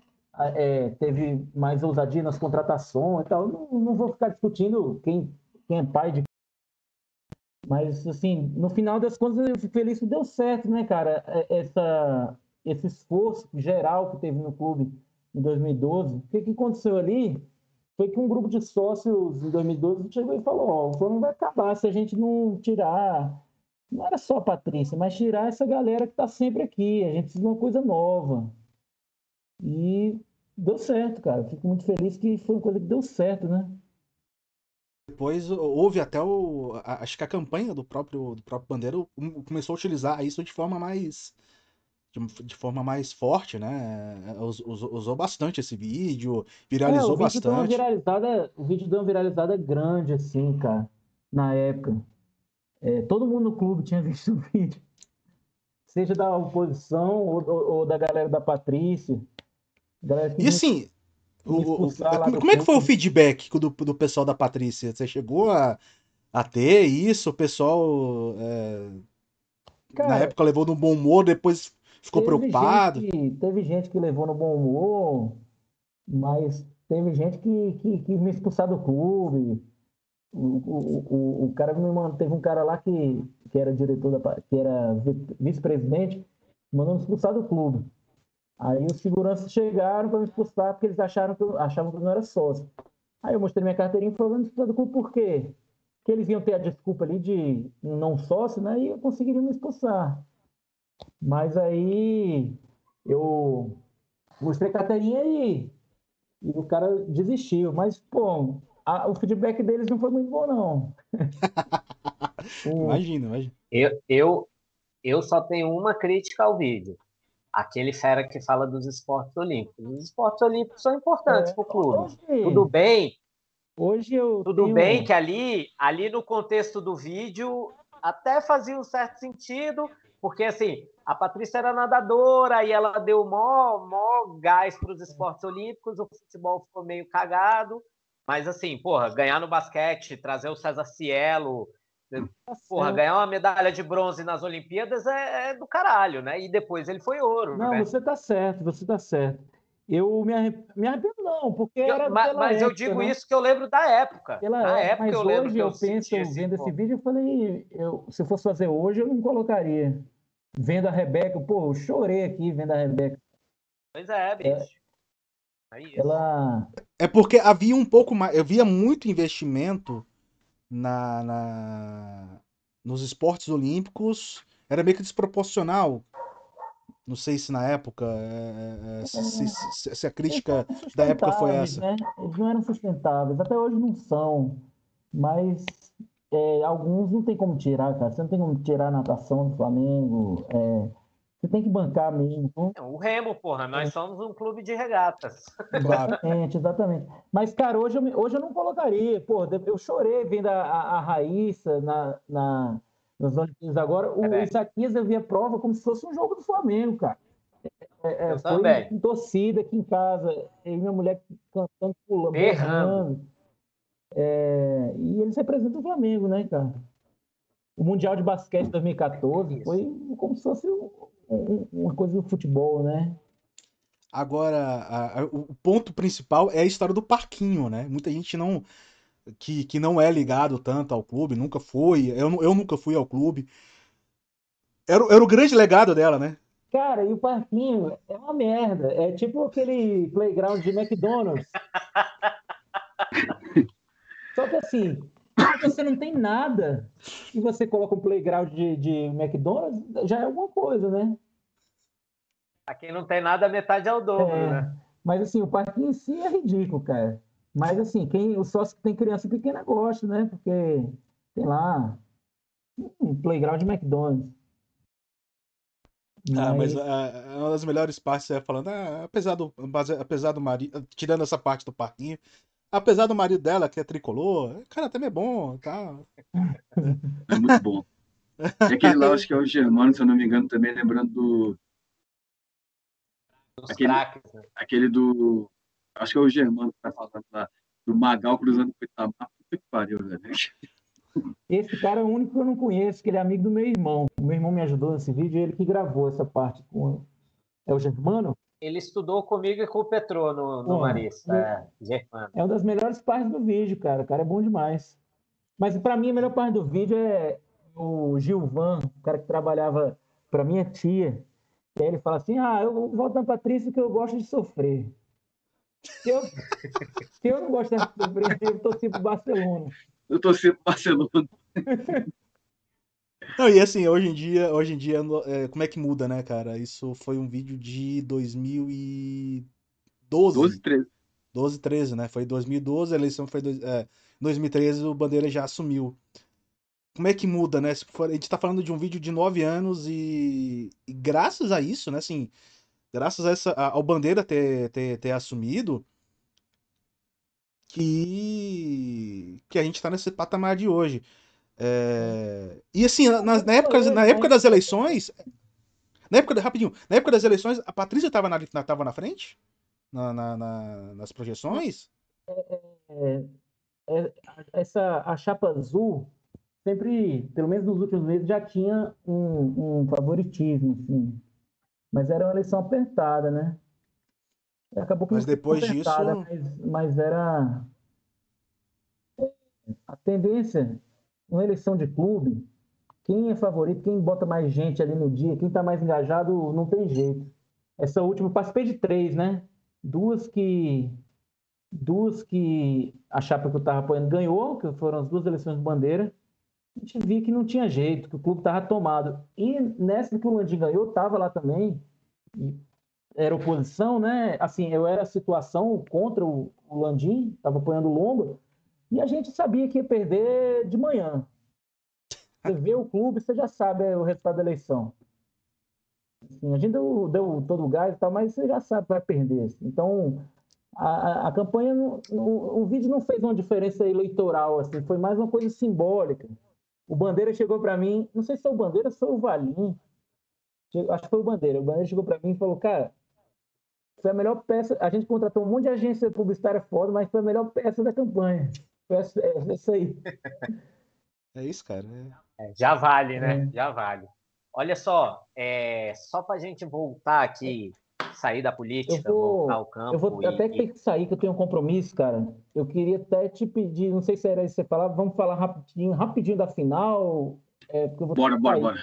É, teve mais ousadia nas contratações e tal. Não, não vou ficar discutindo quem, quem é pai de. Mas, assim, no final das contas, eu fico feliz que deu certo, né, cara? É- Essa, esse esforço geral que teve no clube em 2012. O que, que aconteceu ali foi que um grupo de sócios em 2012 chegou e falou: Ó, o Flamengo vai acabar se a gente não tirar não era só a Patrícia, mas tirar essa galera que está sempre aqui. A gente precisa de uma coisa nova. E deu certo, cara. Fico muito feliz que foi uma coisa que deu certo, né? Depois houve até o. Acho que a campanha do próprio, do próprio Bandeira começou a utilizar isso de forma mais. De, de forma mais forte, né? Us- us- Usou bastante esse vídeo, É, viralizou o vídeo deu uma bastante. viralizada, o vídeo deu uma viralizada grande, assim, cara, na época. É, todo mundo no clube tinha visto o vídeo. Seja da oposição ou, ou- ou da galera da Patrícia. Galera E assim, o- o- como, como é que foi o feedback do, do pessoal da Patrícia? Você chegou a, a ter isso? O pessoal é, na Cara, época levou no bom humor, depois ficou Teve preocupado. gente teve gente que levou no bom humor, mas teve gente que, que, que me expulsar do clube. O, o, o, o cara me mandou, teve um cara lá que, que era diretor da, que era vi- vice-presidente, mandou me expulsar do clube. Aí os seguranças chegaram para me expulsar porque eles acharam que eu, achavam que eu não era sócio. Aí eu mostrei minha carteirinha e falei, me expulsar do clube por quê? Porque eles iam ter a desculpa ali de não sócio, né? E eu conseguiria me expulsar. Mas aí eu mostrei a carteirinha e, e o cara desistiu. Mas, pô, a- o feedback deles não foi muito bom, não. Imagina, imagina. Eu, eu, eu só tenho uma crítica ao vídeo. Aquele fera que fala dos esportes olímpicos. Os esportes olímpicos são importantes É, para o clube. hoje- Tudo bem, Hoje eu tudo tenho- bem que ali, ali no contexto do vídeo até fazia um certo sentido, porque assim, a Patrícia era nadadora e ela deu mó, mó gás para os esportes olímpicos, o futebol ficou meio cagado, mas assim, porra, ganhar no basquete, trazer o César Cielo, porra, certo. ganhar uma medalha de bronze nas Olimpíadas é, é do caralho, né? E depois ele foi ouro, Não, né? você tá certo, você tá certo. Eu me arrependo, me arrependo não, porque Eu- era mas eu época, digo né? isso que eu lembro da época. Pela Na época, mas eu lembro hoje que eu eu penso, assim, vendo esse vídeo, eu falei, eu, se eu fosse fazer hoje, eu não colocaria. Vendo a Rebeca, pô, eu chorei aqui vendo a Rebeca. Pois é, bicho. É. Ela, É porque havia um pouco mais, havia muito investimento na, na- nos esportes olímpicos, era meio que desproporcional. Não sei se na época, é, é, se, se- se- a crítica da época foi essa. né? Eles não eram sustentáveis, até hoje não são, mas é, alguns não tem como tirar, cara. Você não tem como tirar a natação do Flamengo, é, Você tem que bancar mesmo. Né? O Remo, porra, nós somos um clube de regatas. Exatamente, exatamente. Mas, cara, hoje eu, hoje eu não colocaria. Pô, eu chorei vendo a, a, a Raíssa na, na, nas Olimpíadas agora. O é Isaquias eu vi a prova como se fosse um jogo do Flamengo, cara. É, é, foi também. torcida aqui em casa, eu e minha mulher cantando, pulando, berrando. É, e eles representam o Flamengo, né, cara? O Mundial de Basquete 2014 foi como se fosse um, um, uma coisa do futebol, né? Agora, a, a, o ponto principal é a história do parquinho, né? Muita gente não que, que não é ligado tanto ao clube, nunca foi. Eu, eu nunca fui ao clube. Era, era o grande legado dela, né? Cara, e o parquinho é uma merda. É tipo aquele playground de McDonald's. Só que assim, você não tem nada e você coloca um playground de, de McDonald's, já é alguma coisa, né? A quem não tem nada, metade é o dobro, é, né? Mas assim, o parquinho em si é ridículo, cara. Mas assim, quem, o sócio que tem criança pequena gosta, né? Porque tem lá um playground de McDonald's. Ah, mas é uma das melhores partes é falando, ah, apesar do, apesar do marido, tirando essa parte do parquinho, apesar do marido dela, que é tricolor, cara, também é bom, tá? É muito bom. E aquele lá, acho que é o Germano, se eu não me engano, também lembrando do. Dos aquele, craques, né? aquele do. Acho que é o Germano que tá falando lá, do Magal cruzando com o Itamar. Puta que pariu, velho. Esse cara é o único que eu não conheço, que ele é amigo do meu irmão. O meu irmão me ajudou nesse vídeo, ele que gravou essa parte com. É o Germano? Ele estudou comigo e com o Petrô no, no Marista. É, Germano. É uma das melhores partes do vídeo, cara. O cara é bom demais. Mas para mim a melhor parte do vídeo é o Gilvan, o cara que trabalhava para minha tia. E aí ele fala assim: Ah, eu volto na Patrícia que eu gosto de sofrer. Se eu, se eu não gosto de sofrer, eu torci pro Barcelona. Eu torci pro Barcelona. Não, e assim, hoje em dia, hoje em dia, é, como é que muda, né, cara? Isso foi um vídeo de 2012. 12, 13. 12, 13, né? Foi 2012, a eleição foi dois, é, 2013, o Bandeira já assumiu. Como é que muda, né? For, a gente tá falando de um vídeo de 9 anos e, e graças a isso, né, assim, graças a essa, ao Bandeira ter, ter, ter assumido, que, que a gente tá nesse patamar de hoje. É... E assim, na, na, época, na época das eleições. Na época, rapidinho, na época das eleições, a Patrícia estava na, tava na frente? Na, na, na, nas projeções? É, é, é, essa, a chapa azul sempre, pelo menos nos últimos meses, já tinha um, um favoritismo, assim. Mas era uma eleição apertada, né? Acabou mas depois disso. Mas, mas era. A tendência uma eleição de clube, quem é favorito, quem bota mais gente ali no dia, quem está mais engajado, não tem jeito. Essa última, participei de três, né? Duas que duas que a chapa que eu estava apoiando ganhou, que foram as duas eleições de bandeira. A gente via que não tinha jeito, que o clube estava tomado. E nessa que o Landim ganhou, estava lá também. era oposição, né? Assim, eu era a situação contra o, o Landim, estava apoiando o Lomba. E a gente sabia que ia perder de manhã. Você vê o clube, você já sabe o resultado da eleição. Assim, a gente deu, deu todo o gás e tal, mas você já sabe que vai perder. Então, a, a campanha, o, o vídeo não fez uma diferença eleitoral, assim, foi mais uma coisa simbólica. O Bandeira chegou para mim, não sei se foi o Bandeira ou foi o Valim, acho que foi o Bandeira. O Bandeira chegou para mim e falou: Cara, foi a melhor peça. A gente contratou um monte de agência publicitária foda, mas foi a melhor peça da campanha. É, isso aí. É isso, cara. É. é já vale, né? É. Já vale. Olha só, é, só para a gente voltar aqui, sair da política, vou, voltar ao campo. Eu vou e, até ter que sair, que eu tenho um compromisso, cara. Eu queria até te pedir, não sei se era isso que você falava, vamos falar rapidinho, rapidinho da final. É, bora, bora, bora.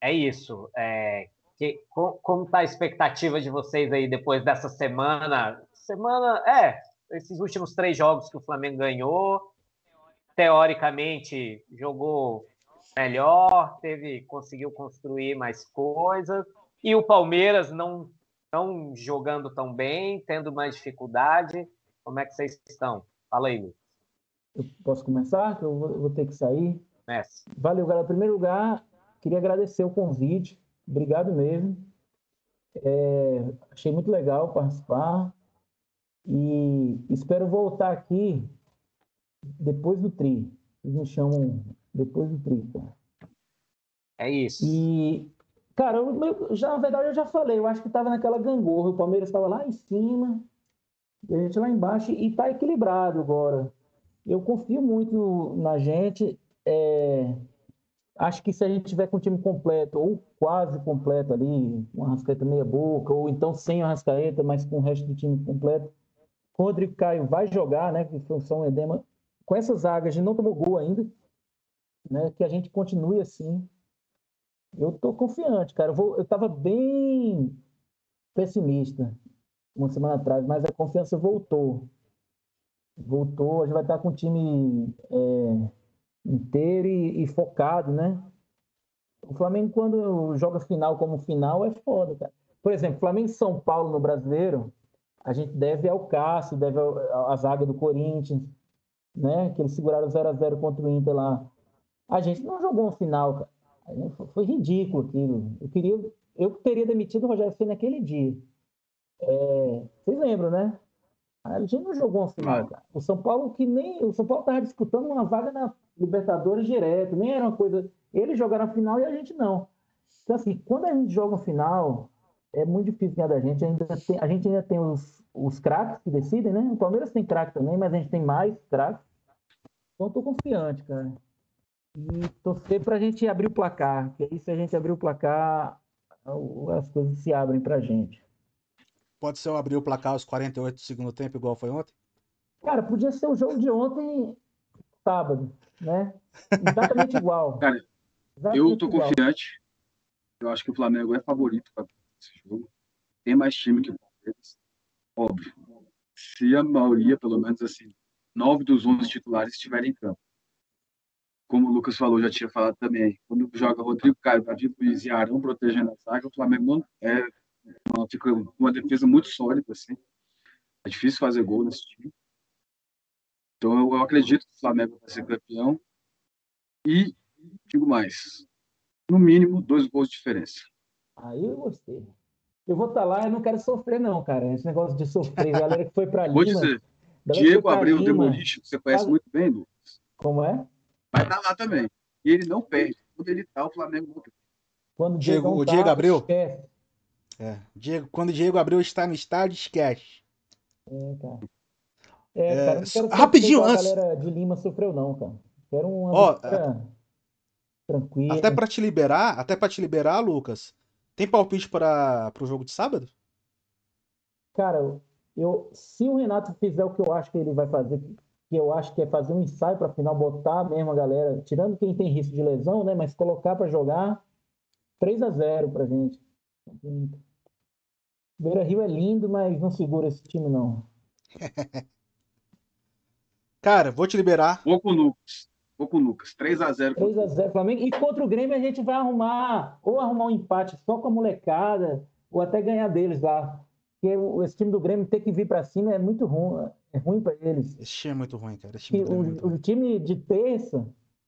É isso. É, que, como está a expectativa de vocês aí depois dessa semana? Semana, é, esses últimos três jogos que o Flamengo ganhou, teoricamente jogou melhor, teve conseguiu construir mais coisas e o Palmeiras não não jogando tão bem, tendo mais dificuldade. Como é que vocês estão? Fala aí, Lucas. Eu posso começar? Eu vou, vou ter que sair. Comece. Valeu, galera. Em primeiro lugar, queria agradecer o convite. Obrigado mesmo. É, achei muito legal participar e espero voltar aqui depois do tri. Eles me chamam depois do tri. Cara. É isso. E, cara, eu, já, na verdade eu já falei, eu acho que estava naquela gangorra, o Palmeiras estava lá em cima, e a gente lá embaixo, e está equilibrado agora. Eu confio muito na gente. É, acho que se a gente tiver com o time completo, ou quase completo ali, uma rascaeta meia boca, ou então sem a rascaeta, mas com o resto do time completo, Rodrigo Caio vai jogar, né? Foi só um edema. Com essas zagas, a gente não tomou gol ainda, né? Que a gente continue assim. Eu tô confiante, cara. Eu, vou, eu tava bem pessimista uma semana atrás, mas a confiança voltou. Voltou, a gente vai estar com o time é, inteiro e, e, focado, né? O Flamengo, quando joga final como final, é foda, cara. Por exemplo, Flamengo e São Paulo no brasileiro, a gente deve ao Cássio, deve à zaga do Corinthians, né? Que eles seguraram 0 a 0 contra o Inter lá. A gente não jogou um final, cara. Foi ridículo aquilo. Eu queria, eu teria demitido o Rogério Ceni naquele dia. É, vocês lembram, né? A gente não jogou uma final, cara. O São Paulo que nem o São Paulo estava disputando uma vaga na Libertadores direto, nem era uma coisa. Eles jogaram a final e a gente não. Então assim, quando a gente joga uma final, é muito difícil ganhar da gente. Ainda tem, a gente ainda tem os, os craques que decidem, né? O Palmeiras tem craque também, mas a gente tem mais craques. Então eu tô confiante, cara. E torcer para a gente abrir o placar, que aí se a gente abrir o placar, as coisas se abrem para a gente. Pode ser eu abrir o placar aos 48 do segundo tempo, igual foi ontem? Cara, podia ser o jogo de ontem, sábado, né? Exatamente igual. Cara, Exatamente eu tô igual. confiante. Eu acho que o Flamengo é favorito para esse jogo. Tem mais time que o Palmeiras. Óbvio. Se a maioria, pelo menos assim, nove dos onze titulares estiverem em campo. Como o Lucas falou, já tinha falado também. Quando joga Rodrigo Caio, Davi Luiz e Arão protegendo a zaga, o Flamengo é uma, fica uma defesa muito sólida, assim. É difícil fazer gol nesse time. Então eu, eu acredito que o Flamengo vai ser campeão. E digo mais, no mínimo dois gols de diferença. Aí eu gostei. Eu vou estar tá lá, eu não quero sofrer não, cara. Esse negócio de sofrer, galera que foi para Lima. Vou dizer, Diego Abreu Demolition, que você conhece Faz... muito bem, Lucas. Como é? Vai estar tá lá também. E ele não perde. Quando ele tá, o Flamengo não perde. Quando Diego, o Diego tá, Abreu? Esquece. É. Diego, quando Diego Abreu está no estádio, esquece. É, cara. É, cara, não quero rapidinho antes. A galera de Lima sofreu, não, cara. Quero uma oh, tranquila. Até para te liberar, até para te liberar, Lucas. Tem palpite para o jogo de sábado? Cara, eu, se o Renato fizer o que eu acho que ele vai fazer, que eu acho que é fazer um ensaio para final, botar mesmo a galera, tirando quem tem risco de lesão, né? Mas colocar para jogar 3 a 0 pra gente. Beira Rio é lindo, mas não segura esse time, não. Cara, vou te liberar. Vou com o Lucas. Vou com o Lucas. 3x0. 3x0 Flamengo. E contra o Grêmio a gente vai arrumar, ou arrumar um empate só com a molecada, ou até ganhar deles lá. Porque esse time do Grêmio ter que vir para cima é muito ruim. É ruim para eles. Esse time é muito ruim, cara. Time é o, o, time de terça,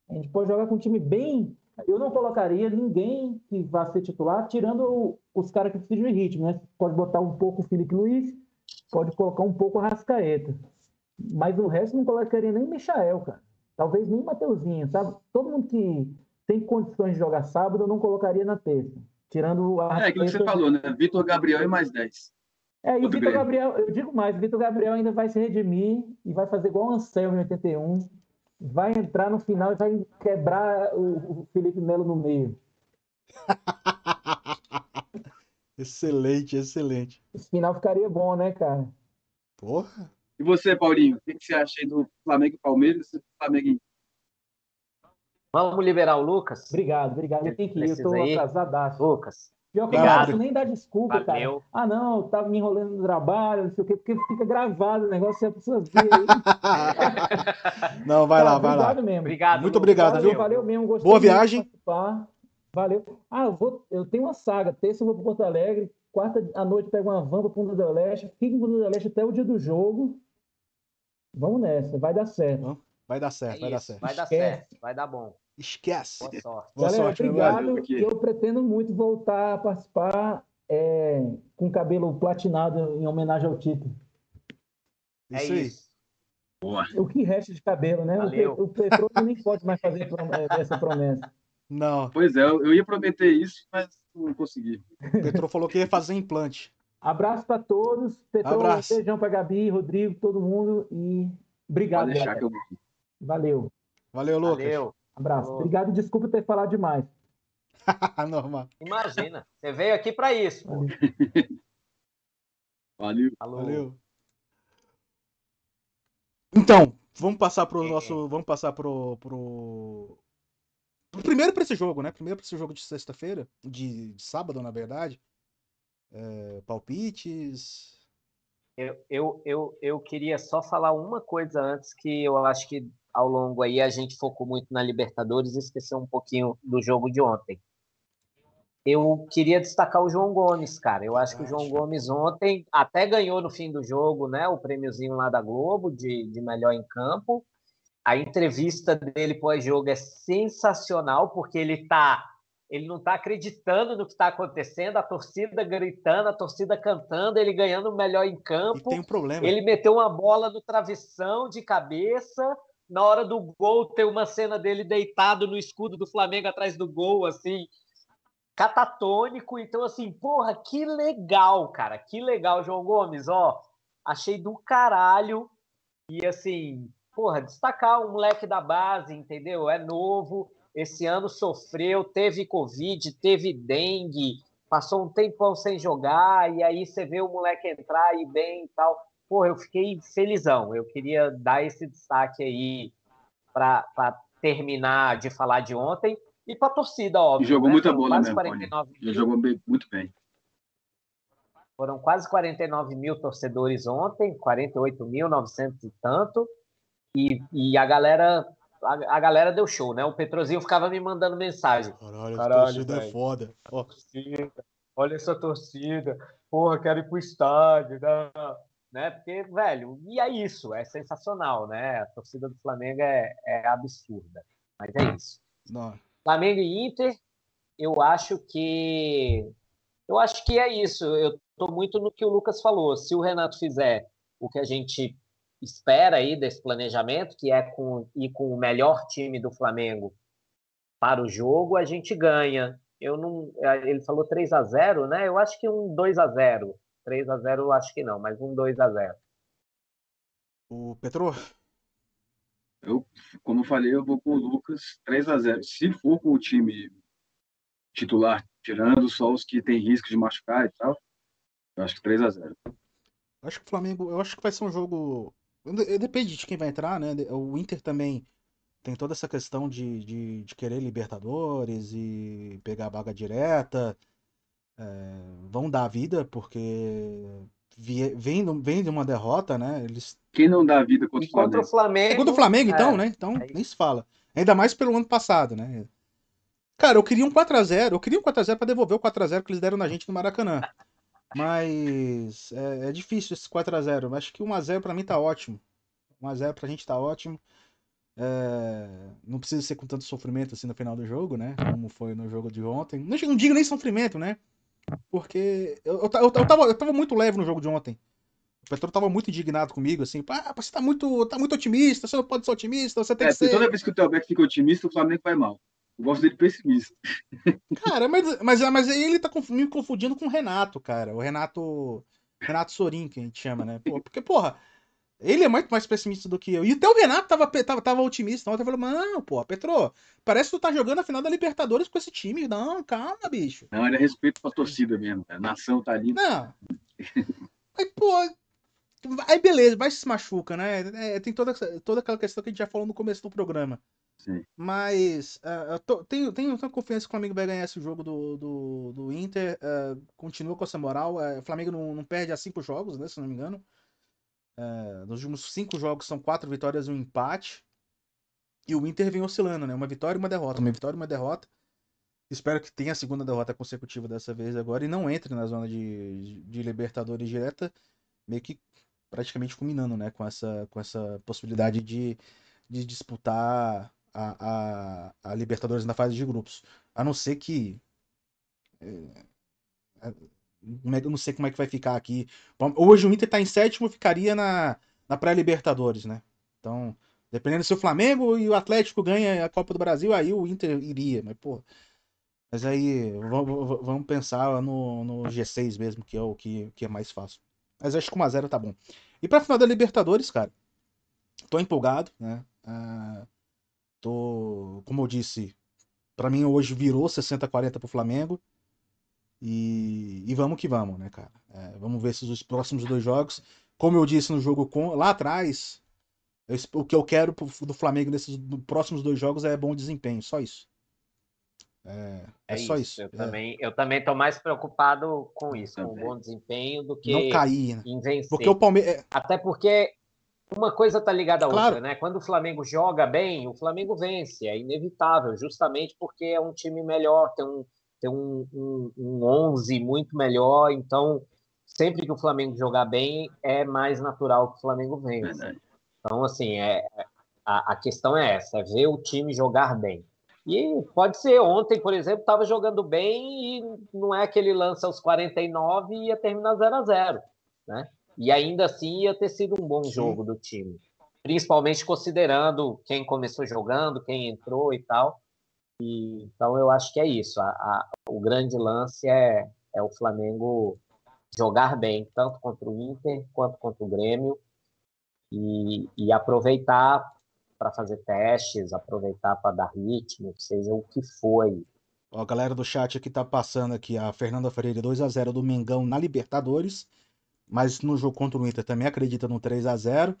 a gente pode jogar com um time bem eu não colocaria ninguém que vá ser titular, tirando os caras que precisam de ritmo, né? Pode botar um pouco o Felipe Luiz, pode colocar um pouco o Rascaeta. Mas o resto não colocaria nem Michael, cara. Talvez nem Mateuzinho, sabe? Todo mundo que tem condições de jogar sábado, eu não colocaria na terça. Tirando a. É, aquilo que você falou, né? Vitor Gabriel e mais 10. É, e o Vitor Gabriel, eu digo mais, o Vitor Gabriel ainda vai se redimir e vai fazer igual o Anselmo em 81 vai entrar no final e vai quebrar o, o Felipe Melo no meio. excelente, excelente. Esse final ficaria bom, né, cara? Porra. E você, Paulinho, o que, você acha aí do Flamengo e Palmeiras? Flamengo Vamos liberar o Lucas? Obrigado, obrigado. Eu tenho que ir, eu tô atrasadaço. Lucas. Pior que eu não posso nem dar desculpa, Valeu. cara. Ah, não, tava me enrolando no trabalho, não sei o quê, porque fica gravado o negócio, é a pessoa ver aí. não, vai cara, lá, vai lá. Mesmo. Obrigado. Muito obrigado, valeu, viu? Valeu mesmo, gostei Boa viagem. Valeu. Ah, eu, vou, eu tenho uma saga. Terça eu vou para Porto Alegre, quarta à noite pego uma van para Punta do Leste, fico em Punta do Leste até o dia do jogo. Vamos nessa, vai dar certo. Vai dar certo, é vai isso, dar certo. Vai dar certo, vai dar bom. Esquece. Boa sorte. Boa Galera, sorte, obrigado. eu pretendo muito voltar a participar é, com cabelo platinado em homenagem ao título. É Isso aí. isso. O que resta de cabelo, né? Valeu. o Petróleo nem pode mais fazer é, essa promessa. Não, Pois é, eu eu ia prometer isso, mas não consegui. o Petro falou que ia fazer implante. Abraço para todos. Petróleo, Abraço. beijão para Gabi, Rodrigo, todo mundo. E obrigado, eu. Valeu. Valeu, Lucas. Valeu. Abraço. Obrigado e desculpa ter falado demais. Normal. Imagina. Você veio aqui para isso. Valeu. Falou. Valeu. Então, vamos passar pro É. nosso. Vamos passar pro. pro... pro primeiro pra esse jogo, né? Primeiro pra esse jogo de sexta-feira. De, de sábado, na verdade. É, palpites. Eu, eu, eu, eu queria só falar uma coisa antes que eu acho que ao longo aí a gente focou muito na Libertadores e esqueceu um pouquinho do jogo de ontem. Eu queria destacar o João Gomes, cara. Eu acho que o João Gomes ontem até ganhou no fim do jogo, né? O prêmiozinho lá da Globo de, de melhor em campo. A entrevista dele pós-jogo é sensacional, porque ele tá. Ele não está acreditando no que está acontecendo, a torcida gritando, a torcida cantando, ele ganhando o melhor em E campo. tem um problema. Ele meteu uma bola no travessão de cabeça. Na hora do gol, tem uma cena dele deitado no escudo do Flamengo atrás do gol, assim, catatônico. Então, assim, porra, que legal, cara. Que legal, João Gomes, ó. Achei do caralho. E, assim, porra, destacar um moleque da base, entendeu? É novo. Esse ano sofreu, teve Covid, teve dengue, passou um tempão sem jogar, e aí você vê o moleque entrar e bem e tal. Porra, eu fiquei felizão. Eu queria dar esse destaque aí para terminar de falar de ontem. E para a torcida, E óbvio. jogou né? muita bola mesmo, 49 Paulinho. Ele jogou bem- muito bem. Foram quase 49 mil torcedores ontem, 48.900 e tanto. E, e a galera a, a galera deu show, né? O Petrozinho ficava me mandando mensagem. Caralho, Caralho, torcida é foda. Torcida, olha essa torcida. Porra, quero ir pro estádio. Né? né? Porque, velho, e é isso, é sensacional, né? A torcida do Flamengo é, é absurda. Mas é isso. não. Flamengo e Inter, eu acho que eu acho que é isso. Eu estou muito no que o Lucas falou. Se o Renato fizer o que a gente espera aí desse planejamento, que é com, ir com o melhor time do Flamengo para o jogo, a gente ganha. Eu não, ele falou 3 a 0, né? Eu acho que um 2 a 0. 3 a 0 eu acho que não, mas um 2 a 0. O Petro, Eu, como eu falei, eu vou com o Lucas 3 a 0 Se for com o time titular, tirando só os que tem risco de machucar e tal, eu acho que 3 a 0 acho que o Flamengo. Eu acho que vai ser um jogo. Eh, Depende de quem vai entrar, né? O Inter também tem toda essa questão de, de, de querer Libertadores e pegar a vaga direta. É, vão dar a vida, porque vem, de- vem de uma derrota, né? Eles Quem não dá vida contra o contra o Flamengo? Flamengo. É contra o Flamengo, então, é, né? Então, é nem se fala. Ainda mais pelo ano passado, né? Cara, eu queria um 4x0. Eu queria um 4x0 pra devolver o 4x0 que eles deram na gente no Maracanã. Mas é, é difícil esse 4x0. Acho que 1x0 pra mim tá ótimo. 1x0 pra gente tá ótimo. É, não precisa ser com tanto sofrimento assim no final do jogo, né? Como foi no jogo de ontem. Não, não digo nem sofrimento, né? Porque eu, eu, eu, tava, eu tava muito leve no jogo de ontem. O Petro tava muito indignado comigo, assim, ah, você tá muito, tá muito otimista, você não pode ser otimista, você tem É, que ser. toda vez que o Telbeck fica otimista, o Flamengo vai mal. Eu gosto dele pessimista. Cara, mas, mas, mas aí ele tá me confundindo com o Renato, cara. O Renato. Renato Sorin, que a gente chama, né? Pô, porque, porra, ele é muito mais pessimista do que eu. E até o Renato tava, tava, tava otimista ontem. Falou, não, pô, Petro, parece que tu tá jogando a final da Libertadores com esse time. Não, calma, bicho. Não, ele é respeito pra torcida mesmo. A nação tá ali. Não. Aí, pô. Aí beleza, vai se machuca, né? É, tem toda, toda aquela questão que a gente já falou no começo do programa. Sim. Mas eu tô- tenho, tenho, tenho confiança que o Flamengo vai ganhar esse jogo do, do, do Inter. ah, continua com essa moral. ah, o Flamengo não, não perde há cinco jogos, né? Se não me engano. Ah, nos últimos cinco jogos são quatro vitórias e um empate. E o Inter vem oscilando, né? Uma vitória e uma derrota. Uma vitória e uma derrota. Espero que tenha a segunda derrota consecutiva dessa vez agora e não entre na zona de, de Libertadores direta, meio que praticamente culminando, né? Com essa, com essa possibilidade de, de disputar a, a, a Libertadores na fase de grupos. A não ser que. é, é, é que- eu não sei como é que vai ficar aqui. Hoje o Inter tá em sétimo, ficaria na, na pré-Libertadores, né? Então, dependendo se o Flamengo e o Atlético ganham a Copa do Brasil, aí o Inter iria, mas, pô. Mas aí, vamos pensar no, no G6 mesmo, que é o que, que é mais fácil. Mas acho que 1x0 tá bom. E pra final da Libertadores, cara, tô empolgado, né? Ah, tô, como eu disse, pra mim hoje virou 60-40 pro Flamengo. E, e vamos que vamos, né, cara? É, vamos ver se os próximos dois jogos, como eu disse no jogo com lá atrás, eu o que eu quero pro- do Flamengo nesses próximos dois jogos é bom desempenho, só isso. É, é É, só isso. isso. Eu, é. também, eu também tô mais preocupado com isso, com o bom desempenho, do que Não cair, né? em vencer. Porque o Palmeiras. Até porque uma coisa tá ligada à Claro. outra, né? Quando o Flamengo joga bem, o Flamengo vence, é inevitável, justamente porque é um time melhor, tem um, tem um, um, um 11 muito melhor, então sempre que o Flamengo jogar bem, é mais natural que o Flamengo vença. Então, assim, é, a, a questão é essa, é ver o time jogar bem. E pode ser, ontem, por exemplo, estava jogando bem e não é que ele lança aos 49 e ia terminar 0 a 0 né? E ainda assim ia ter sido um bom jogo do time. Principalmente considerando quem começou jogando, quem entrou e tal. E, então eu acho que é isso. A, a- o grande lance é, é o Flamengo jogar bem, tanto contra o Inter quanto contra o Grêmio. E, e aproveitar para fazer testes, aproveitar para dar ritmo, seja o que for aí. Ó, a galera do chat aqui tá passando aqui a Fernanda Freire 2 a 0 do Mengão na Libertadores, mas no jogo contra o Inter também acredita no 3 a 0.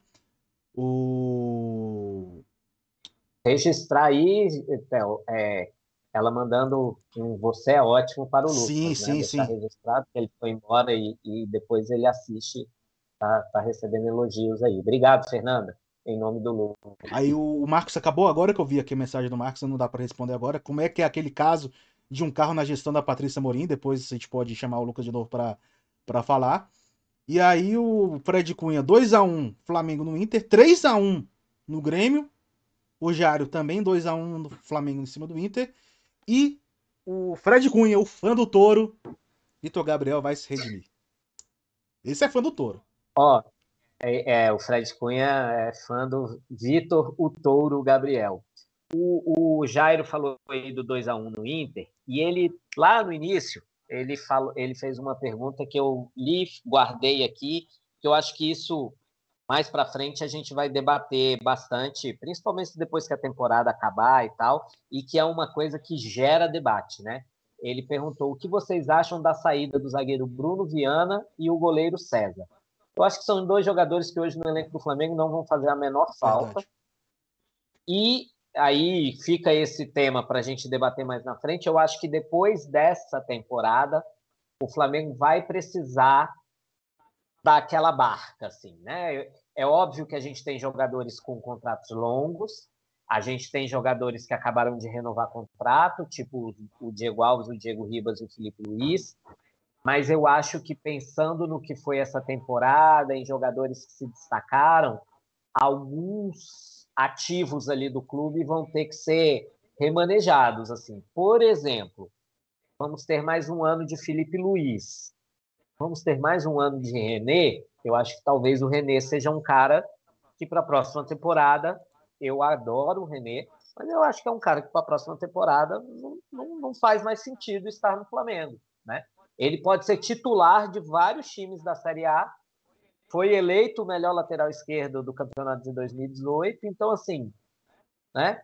O registrar aí, Theo, é, ela mandando um você é ótimo para o Lucas, Sim, né? sim, Deixar sim. registrado que ele foi embora e, e depois ele assiste, tá, tá recebendo elogios aí. Obrigado, Fernanda, em nome do Lucas. Aí o Marcos acabou agora que eu vi aqui a mensagem do Marcos, não dá pra responder agora. Como é que é aquele caso de um carro na gestão da Patrícia Morim? Depois a gente pode chamar o Lucas de novo pra para falar. E aí o Fred Cunha 2 a 1 Flamengo no Inter, 3 a 1 no Grêmio. O Jário também 2 a 1 no Flamengo em cima do Inter. E o Fred Cunha, o fã do Touro, Vitor Gabriel vai se redimir. Esse é fã do Touro. Ó, é, é, o Fred Cunha é fã do Vitor, o Touro Gabriel. O, o Jairo falou aí do 2 a 1 no Inter, e ele, lá no início, ele, falou, ele fez uma pergunta que eu li, guardei aqui, que eu acho que isso, mais para frente, a gente vai debater bastante, principalmente depois que a temporada acabar e tal, e que é uma coisa que gera debate, né? Ele perguntou o que vocês acham da saída do zagueiro Bruno Viana e o goleiro César. Eu acho que são dois jogadores que hoje no elenco do Flamengo não vão fazer a menor falta. E aí fica esse tema para a gente debater mais na frente. Eu acho que depois dessa temporada, o Flamengo vai precisar daquela barca, assim, né? É óbvio que a gente tem jogadores com contratos longos, a gente tem jogadores que acabaram de renovar contrato, tipo o Diego Alves, o Diego Ribas e o Felipe Luiz, mas eu acho que pensando no que foi essa temporada, em jogadores que se destacaram, alguns ativos ali do clube vão ter que ser remanejados, assim. Por exemplo, vamos ter mais um ano de Felipe Luiz. Vamos ter mais um ano de René. Eu acho que talvez o René seja um cara que para a próxima temporada, eu adoro o René, mas eu acho que é um cara que para a próxima temporada não, não, não faz mais sentido estar no Flamengo, né? Ele pode ser titular de vários times da Série A, foi eleito o melhor lateral esquerdo do campeonato de 2018, então assim, né?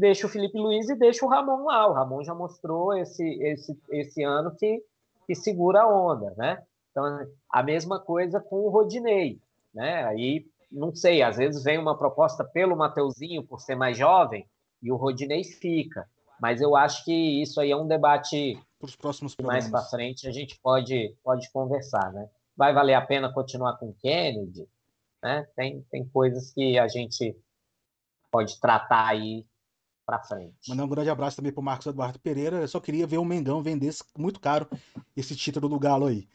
Deixa o Felipe Luiz e deixa o Ramon lá. O Ramon já mostrou esse, esse, esse ano que, que segura a onda, né? Então, a mesma coisa com o Rodinei, né? Aí, não sei, às vezes vem uma proposta pelo Mateuzinho por ser mais jovem e o Rodinei fica. Mas eu acho que isso aí é um debate para os próximos mais programas. para frente a gente pode, pode conversar, né? Vai valer a pena continuar com o Kennedy? Né? Tem, tem coisas que a gente pode tratar aí para frente. Mandar um grande abraço também pro Marcos Eduardo Pereira. Eu só queria ver o Mengão vender muito caro esse título do Galo aí.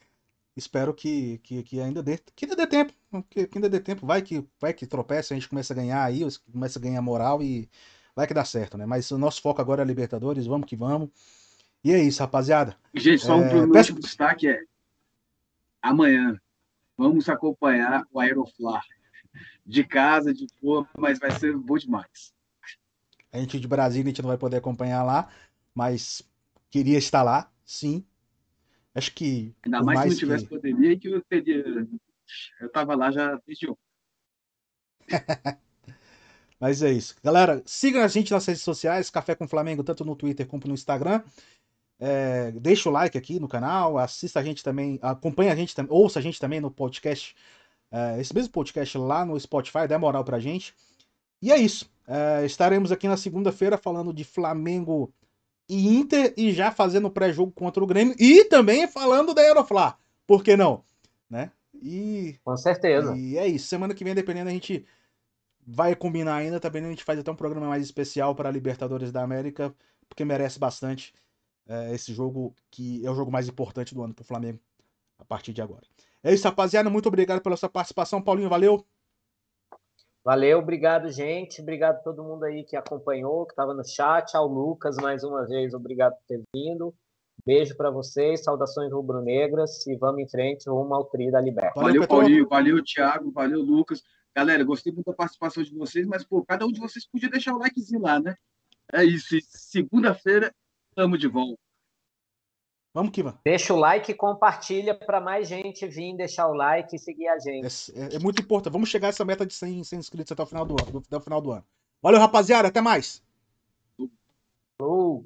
Espero que, que, que ainda dê, que ainda dê tempo, que, que ainda dê tempo. Vai que vai que tropeça, a gente começa a ganhar aí, começa a ganhar moral e vai que dá certo, né? Mas o nosso foco agora é Libertadores, vamos que vamos. E é isso, rapaziada. Gente, só um É, peço- último destaque é amanhã vamos acompanhar o Aeroflá de casa, de boa, mas vai ser bom demais. A gente de Brasília, a gente não vai poder acompanhar lá, mas queria estar lá, sim. Acho que. Ainda por mais, se não que- tivesse pandemia, que eu teria. Eu tava lá já desde ontem. Mas é isso. Galera, sigam a gente nas redes sociais, Café com Flamengo, tanto no Twitter como no Instagram. É, deixa o like aqui no canal, assista a gente também, acompanha a gente também, ouça a gente também no podcast, é, esse mesmo podcast lá no Spotify, dá moral pra gente. E é isso. É, estaremos aqui na segunda-feira falando de Flamengo e Inter e já fazendo pré-jogo contra o Grêmio e também falando da Aeroflá. Por que não? Né? E, Com certeza. e é isso. Semana que vem, dependendo, a gente vai combinar ainda. Também a gente faz até um programa mais especial para a Libertadores da América, porque merece bastante é, esse jogo, que é o jogo mais importante do ano para o Flamengo a partir de agora. É isso, rapaziada. Muito obrigado pela sua participação. Paulinho, valeu. Valeu, obrigado, gente. Obrigado a todo mundo aí que acompanhou, que estava no chat. Ao Lucas, mais uma vez, obrigado por ter vindo. Beijo para vocês, saudações rubro-negras e vamos em frente rumo ao Tri da Liberta. Valeu, Paulinho, valeu, Thiago, valeu, Lucas. Galera, gostei muito da participação de vocês, mas, pô, cada um de vocês podia deixar o likezinho lá, né? É isso. Segunda-feira, Estamos de volta. Vamos que vamos. Deixa o like e compartilha para mais gente vir deixar o like e seguir a gente. É, é, é, muito importante. Vamos chegar a essa meta de 100, 100 inscritos até o final do ano. Até o final do ano. Valeu, rapaziada. Até mais. Uh.